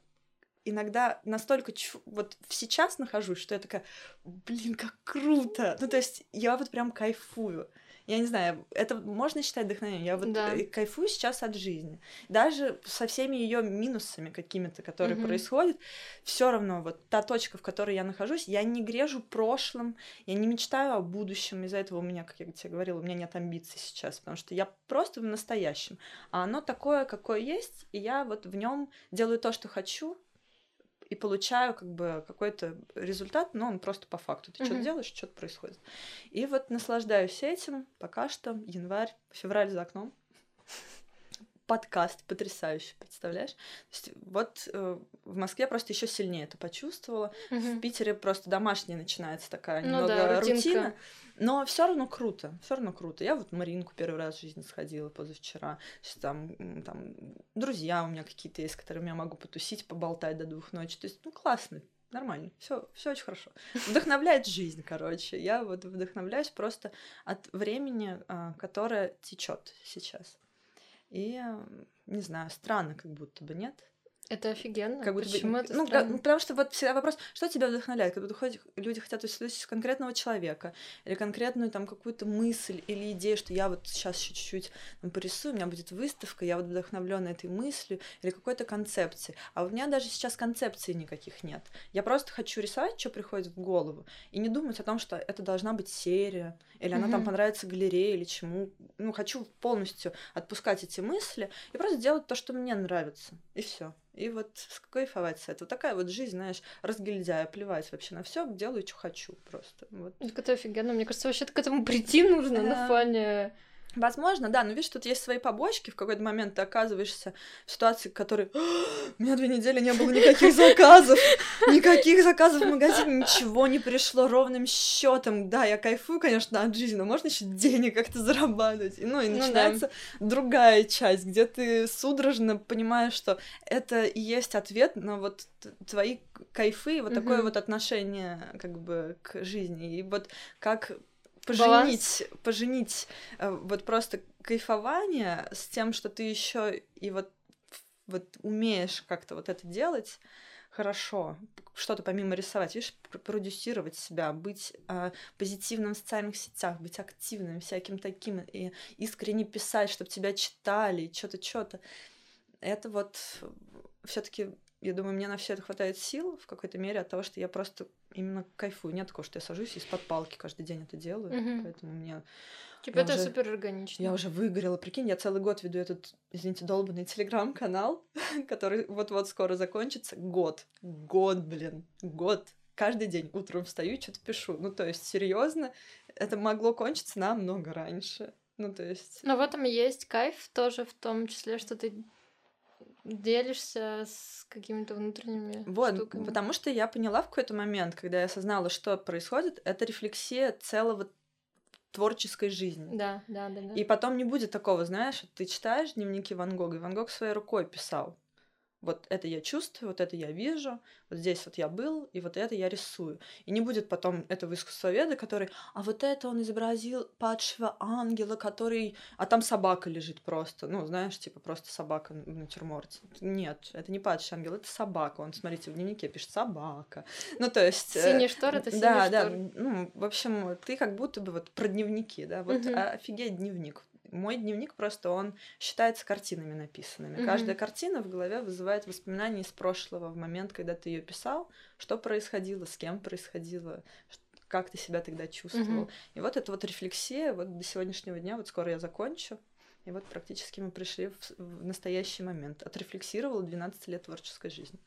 иногда настолько чу- вот сейчас нахожусь, что я такая, блин, как круто. Ну, то есть я вот прям кайфую я не знаю, это можно считать вдохновением. Я вот да. кайфую сейчас от жизни. Даже со всеми ее минусами какими-то, которые угу. происходят, все равно вот та точка, в которой я нахожусь, я не грежу прошлым, я не мечтаю о будущем. Из-за этого у меня, как я тебе говорила, у меня нет амбиций сейчас, потому что я просто в настоящем. А оно такое, какое есть, и я вот в нем делаю то, что хочу, и получаю как бы какой-то результат, но он просто по факту. Ты mm-hmm. что-то делаешь, что-то происходит. И вот наслаждаюсь этим. Пока что январь, февраль за окном подкаст потрясающий, представляешь? То есть, вот э, в Москве просто еще сильнее это почувствовала. Угу. В Питере просто домашняя начинается такая ну, немного да, рутина. Но все равно круто, все равно круто. Я вот Маринку первый раз в жизни сходила позавчера. Там, там друзья у меня какие-то есть, с которыми я могу потусить, поболтать до двух ночи. То есть, ну, классно, нормально, все, все очень хорошо. Вдохновляет жизнь, короче. Я вот вдохновляюсь просто от времени, а, которое течет сейчас. И, не знаю, странно как будто бы, нет? Это офигенно. Как будто Почему бы, это ну, как, ну, потому что вот всегда вопрос, что тебя вдохновляет, как будто люди хотят услышать конкретного человека или конкретную там какую-то мысль или идею, что я вот сейчас еще чуть-чуть ну, порисую, у меня будет выставка, я вот вдохновлена этой мыслью или какой-то концепцией. А у меня даже сейчас концепции никаких нет. Я просто хочу рисовать, что приходит в голову, и не думать о том, что это должна быть серия, или она mm-hmm. там понравится галерее или чему. Ну, хочу полностью отпускать эти мысли и просто делать то, что мне нравится. И все. И вот кайфовать с этого. Такая вот жизнь, знаешь, разгильдяя, плевать вообще на все, делаю, что хочу просто. Вот. Это офигенно. Мне кажется, вообще к этому прийти нужно на фоне Возможно, да, но видишь, тут есть свои побочки. В какой-то момент ты оказываешься в ситуации, в которой у меня две недели не было никаких заказов, никаких заказов в магазине, ничего не пришло ровным счетом. Да, я кайфую, конечно, от жизни, но можно еще денег как-то зарабатывать. Ну и ну, начинается да. другая часть, где ты судорожно понимаешь, что это и есть ответ на вот твои кайфы, вот угу. такое вот отношение как бы к жизни. И вот как поженить, Баланс. поженить э, вот просто кайфование с тем, что ты еще и вот, вот умеешь как-то вот это делать хорошо, что-то помимо рисовать, видишь, продюсировать себя, быть э, позитивным в социальных сетях, быть активным, всяким таким, и искренне писать, чтобы тебя читали, что-то, что-то. Это вот все-таки я думаю, мне на все это хватает сил в какой-то мере от того, что я просто именно кайфую. Нет такого, что я сажусь из-под палки каждый день это делаю. Угу. Поэтому мне... Типа это уже, супер органично. Я уже выгорела. Прикинь, я целый год веду этот, извините, долбанный телеграм-канал, который вот-вот скоро закончится. Год. Год, блин. Год. Каждый день утром встаю, что-то пишу. Ну, то есть, серьезно, это могло кончиться намного раньше. Ну, то есть... Но в этом есть кайф тоже, в том числе, что ты делишься с какими-то внутренними вот, штуками. потому что я поняла в какой-то момент, когда я осознала, что происходит, это рефлексия целого творческой жизни. Да, да, да, да. И потом не будет такого, знаешь, ты читаешь дневники Ван Гога, и Ван Гог своей рукой писал вот это я чувствую, вот это я вижу, вот здесь вот я был, и вот это я рисую. И не будет потом этого искусствоведа, который, а вот это он изобразил падшего ангела, который... А там собака лежит просто, ну, знаешь, типа просто собака в натюрморте. Нет, это не падший ангел, это собака. Он, смотрите, в дневнике пишет собака. Ну, то есть... Э, синий штор — это синий Да, штор. да, ну, в общем, ты как будто бы вот про дневники, да, вот угу. офигеть дневник мой дневник просто он считается картинами написанными. Mm-hmm. Каждая картина в голове вызывает воспоминания из прошлого, в момент, когда ты ее писал, что происходило, с кем происходило, как ты себя тогда чувствовал. Mm-hmm. И вот эта вот рефлексия, вот до сегодняшнего дня, вот скоро я закончу, и вот практически мы пришли в, в настоящий момент. Отрефлексировала 12 лет творческой жизни.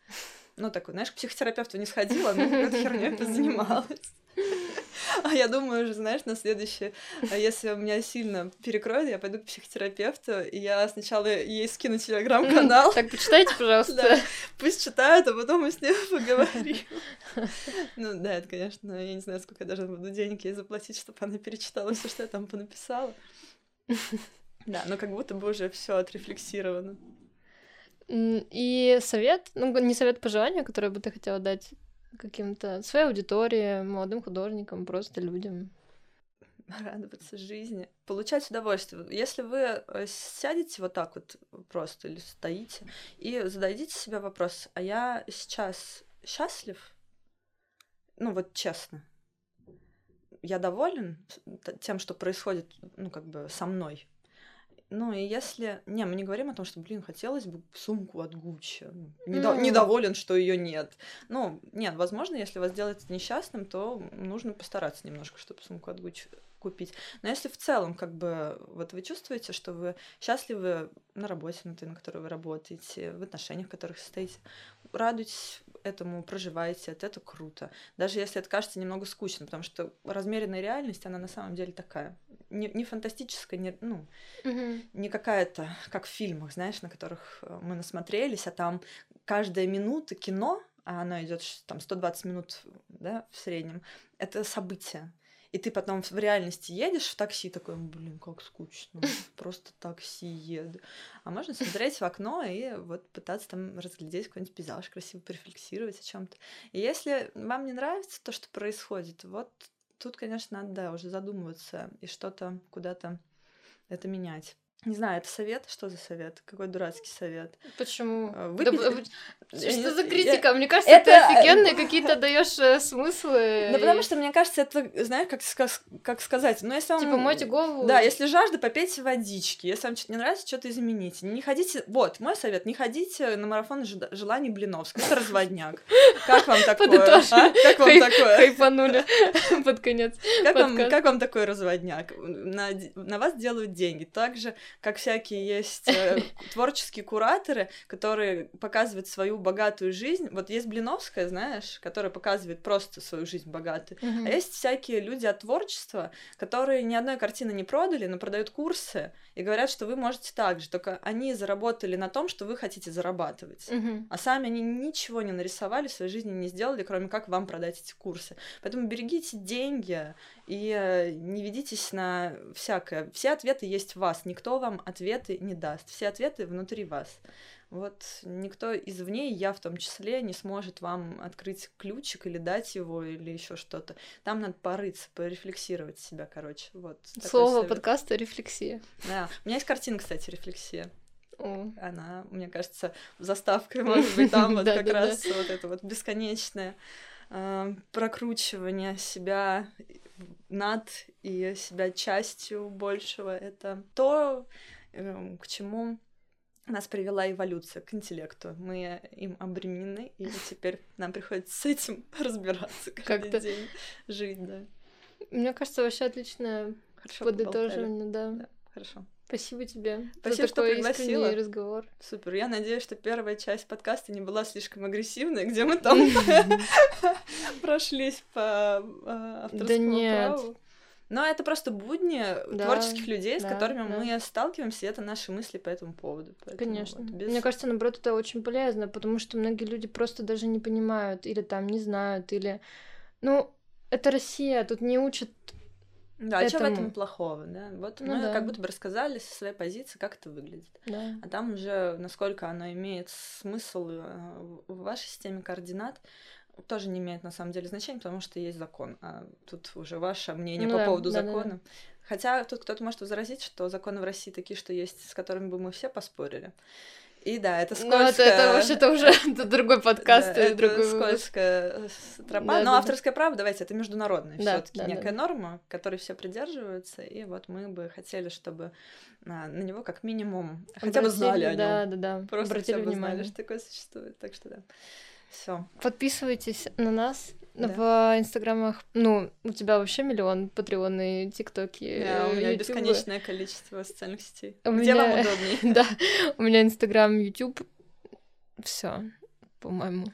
Ну, такой, знаешь, к психотерапевту не сходила, но этой херней позанималась. А я думаю уже, знаешь, на следующее, а если у меня сильно перекроет, я пойду к психотерапевту, и я сначала ей скину телеграм-канал. Так, почитайте, пожалуйста. Пусть читают, а потом мы с ней поговорим. Ну да, это, конечно, я не знаю, сколько я даже буду денег ей заплатить, чтобы она перечитала все, что я там понаписала. Да, но как будто бы уже все отрефлексировано. И совет, ну, не совет по желанию, который бы ты хотела дать каким-то своей аудитории, молодым художникам, просто людям. Радоваться жизни, получать удовольствие. Если вы э, сядете вот так вот просто или стоите и зададите себе вопрос, а я сейчас счастлив? Ну вот честно. Я доволен тем, что происходит, ну как бы со мной. Ну, и если... Не, мы не говорим о том, что, блин, хотелось бы сумку от Гуччи. Недо... Mm. Недоволен, что ее нет. Ну, нет, возможно, если вас делает несчастным, то нужно постараться немножко, чтобы сумку от Гуччи купить. Но если в целом, как бы, вот вы чувствуете, что вы счастливы на работе, на той, на которой вы работаете, в отношениях, в которых состоите, радуйтесь этому проживаете, это, это круто. Даже если это кажется немного скучно, потому что размеренная реальность, она на самом деле такая. Не, не фантастическая, не, ну, угу. не какая-то, как в фильмах, знаешь, на которых э, мы насмотрелись, а там каждая минута кино, а оно идет там 120 минут да, в среднем, это событие и ты потом в реальности едешь в такси, такой, блин, как скучно, просто такси еду. А можно смотреть в окно и вот пытаться там разглядеть какой-нибудь пейзаж, красиво порефлексировать о чем то И если вам не нравится то, что происходит, вот тут, конечно, надо, да, уже задумываться и что-то куда-то это менять. Не знаю, это совет? Что за совет? Какой дурацкий совет? Почему? А, Выпить... Да, что за критика? Я... Мне кажется, это... ты офигенные какие-то даешь э, смыслы. Да, потому что, мне кажется, это, знаешь, как, как сказать, ну, если вам... Типа, мойте голову. Да, если жажда, попейте водички. Если вам что-то не нравится, что-то измените. Не ходите... Вот, мой совет, не ходите на марафон желаний Блиновского. Это разводняк. Как вам такое? А? Как вам такое? Хайпанули под конец как вам, такой разводняк? На вас делают деньги. Также как всякие есть э, творческие кураторы, которые показывают свою богатую жизнь. Вот есть Блиновская, знаешь, которая показывает просто свою жизнь богатую. А есть всякие люди от творчества, которые ни одной картины не продали, но продают курсы и говорят, что вы можете так же, только они заработали на том, что вы хотите зарабатывать. А сами они ничего не нарисовали, в своей жизни не сделали, кроме как вам продать эти курсы. Поэтому берегите деньги и э, не ведитесь на всякое. Все ответы есть в вас, никто вам ответы не даст. Все ответы внутри вас. Вот никто извне, я в том числе, не сможет вам открыть ключик или дать его, или еще что-то. Там надо порыться, порефлексировать себя, короче. Вот. Слово подкаста рефлексия. Да. У меня есть картина, кстати, рефлексия. Она, мне кажется, заставкой, может быть, там вот как раз вот это вот бесконечное а, прокручивание себя над и себя частью большего. Это то, эм, к чему нас привела эволюция к интеллекту. Мы им обременены, и теперь нам приходится с этим разбираться каждый день, жить, да. Мне кажется, вообще отличное подытоживание, да. да. Хорошо. Спасибо тебе Спасибо, за что пригласила. разговор. Супер. Я надеюсь, что первая часть подкаста не была слишком агрессивной, где мы там прошлись по а, авторскому праву. Но это просто будни да, творческих людей, с которыми да. мы сталкиваемся, и это наши мысли по этому поводу. Поэтому Конечно. Вот, без... Мне кажется, наоборот, это очень полезно, потому что многие люди просто даже не понимают, или там не знают, или... Ну, это Россия, тут не учат да, а что в этом плохого, да? Вот ну, мы да. как будто бы рассказали со своей позиции, как это выглядит. Да. А там уже, насколько оно имеет смысл э, в вашей системе координат, тоже не имеет на самом деле значения, потому что есть закон. А тут уже ваше мнение ну, по да, поводу да, закона. Да, да. Хотя тут кто-то может возразить, что законы в России такие, что есть, с которыми бы мы все поспорили. И да, это скользко. Ну, это, это вообще-то уже это другой подкаст, да, это другой скользкая тропа. Да, Но да, авторское да. право, давайте, это международная да, все-таки да, некая да. норма, которой все придерживаются. И вот мы бы хотели, чтобы на, на него как минимум Обратили, хотя бы знали о нем. Да, да, да. Просто Обратили хотя бы внимание. знали, что такое существует. Так что да. Все. Подписывайтесь на нас да. в инстаграмах. Ну, у тебя вообще миллион патреоны, тиктоки. Да, у меня YouTube. бесконечное количество социальных сетей. У Где меня... вам удобнее? да, у меня инстаграм, YouTube. Все, по-моему.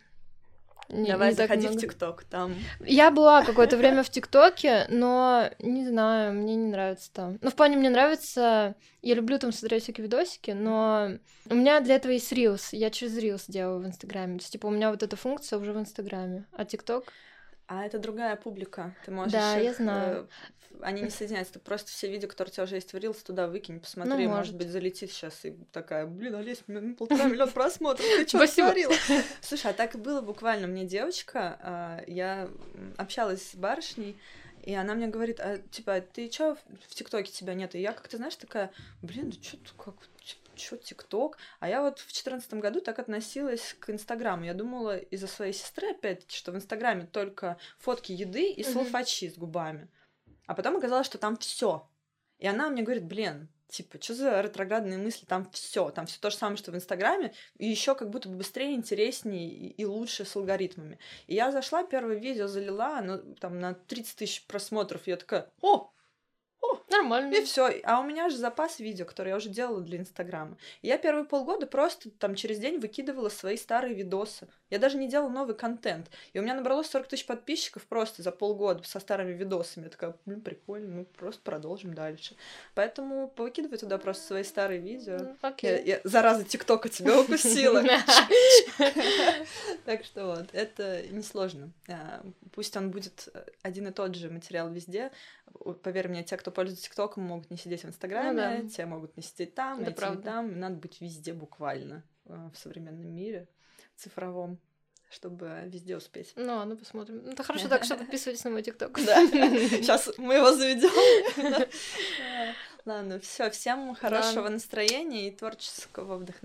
Не, Давай, не заходи в ТикТок, там. Я была какое-то время в ТикТоке, но не знаю, мне не нравится там. Ну, в плане мне нравится, я люблю там смотреть всякие видосики, но у меня для этого есть Reels, я через Reels делаю в Инстаграме. То есть, типа, у меня вот эта функция уже в Инстаграме, а ТикТок... А это другая публика. Ты можешь. Да, их, я знаю. Э, они не соединяются. Ты просто все видео, которые у тебя уже есть в Reels, туда выкинь, посмотри. Ну, может. может быть, залетит сейчас и такая, блин, Олесь, у меня полтора миллиона просмотров. Ты что творила? Слушай, а так и было буквально. Мне девочка, а, я общалась с барышней, и она мне говорит, а, типа, ты чё в ТикТоке тебя нет? И я как-то, знаешь, такая, блин, да что как что ТикТок? А я вот в четырнадцатом году так относилась к Инстаграму. Я думала из-за своей сестры, опять-таки, что в Инстаграме только фотки еды и слофачи с губами. А потом оказалось, что там все. И она мне говорит, блин, типа, что за ретроградные мысли, там все, там все то же самое, что в Инстаграме, и еще как будто бы быстрее, интереснее и, и лучше с алгоритмами. И я зашла, первое видео залила, оно там на 30 тысяч просмотров, и я такая, о, нормально. И все. А у меня же запас видео, который я уже делала для Инстаграма. Я первые полгода просто там через день выкидывала свои старые видосы. Я даже не делала новый контент. И у меня набралось 40 тысяч подписчиков просто за полгода со старыми видосами. Я такая, блин, прикольно, ну просто продолжим дальше. Поэтому повыкидывай туда просто свои старые видео. Ну, окей. Я, я, зараза ТикТока тебя укусила. Так что вот, это несложно. А, пусть он будет один и тот же материал везде. Поверь мне, те, кто пользуется ТикТоком, могут не сидеть в Инстаграме, те могут не сидеть там, эти там. Надо быть везде буквально а, в современном мире цифровом чтобы везде успеть. Ну, ну посмотрим. Ну, это хорошо, так что подписывайтесь на мой ТикТок. Да. Сейчас мы его заведем. Ладно, все, всем хорошего настроения и творческого вдохновения.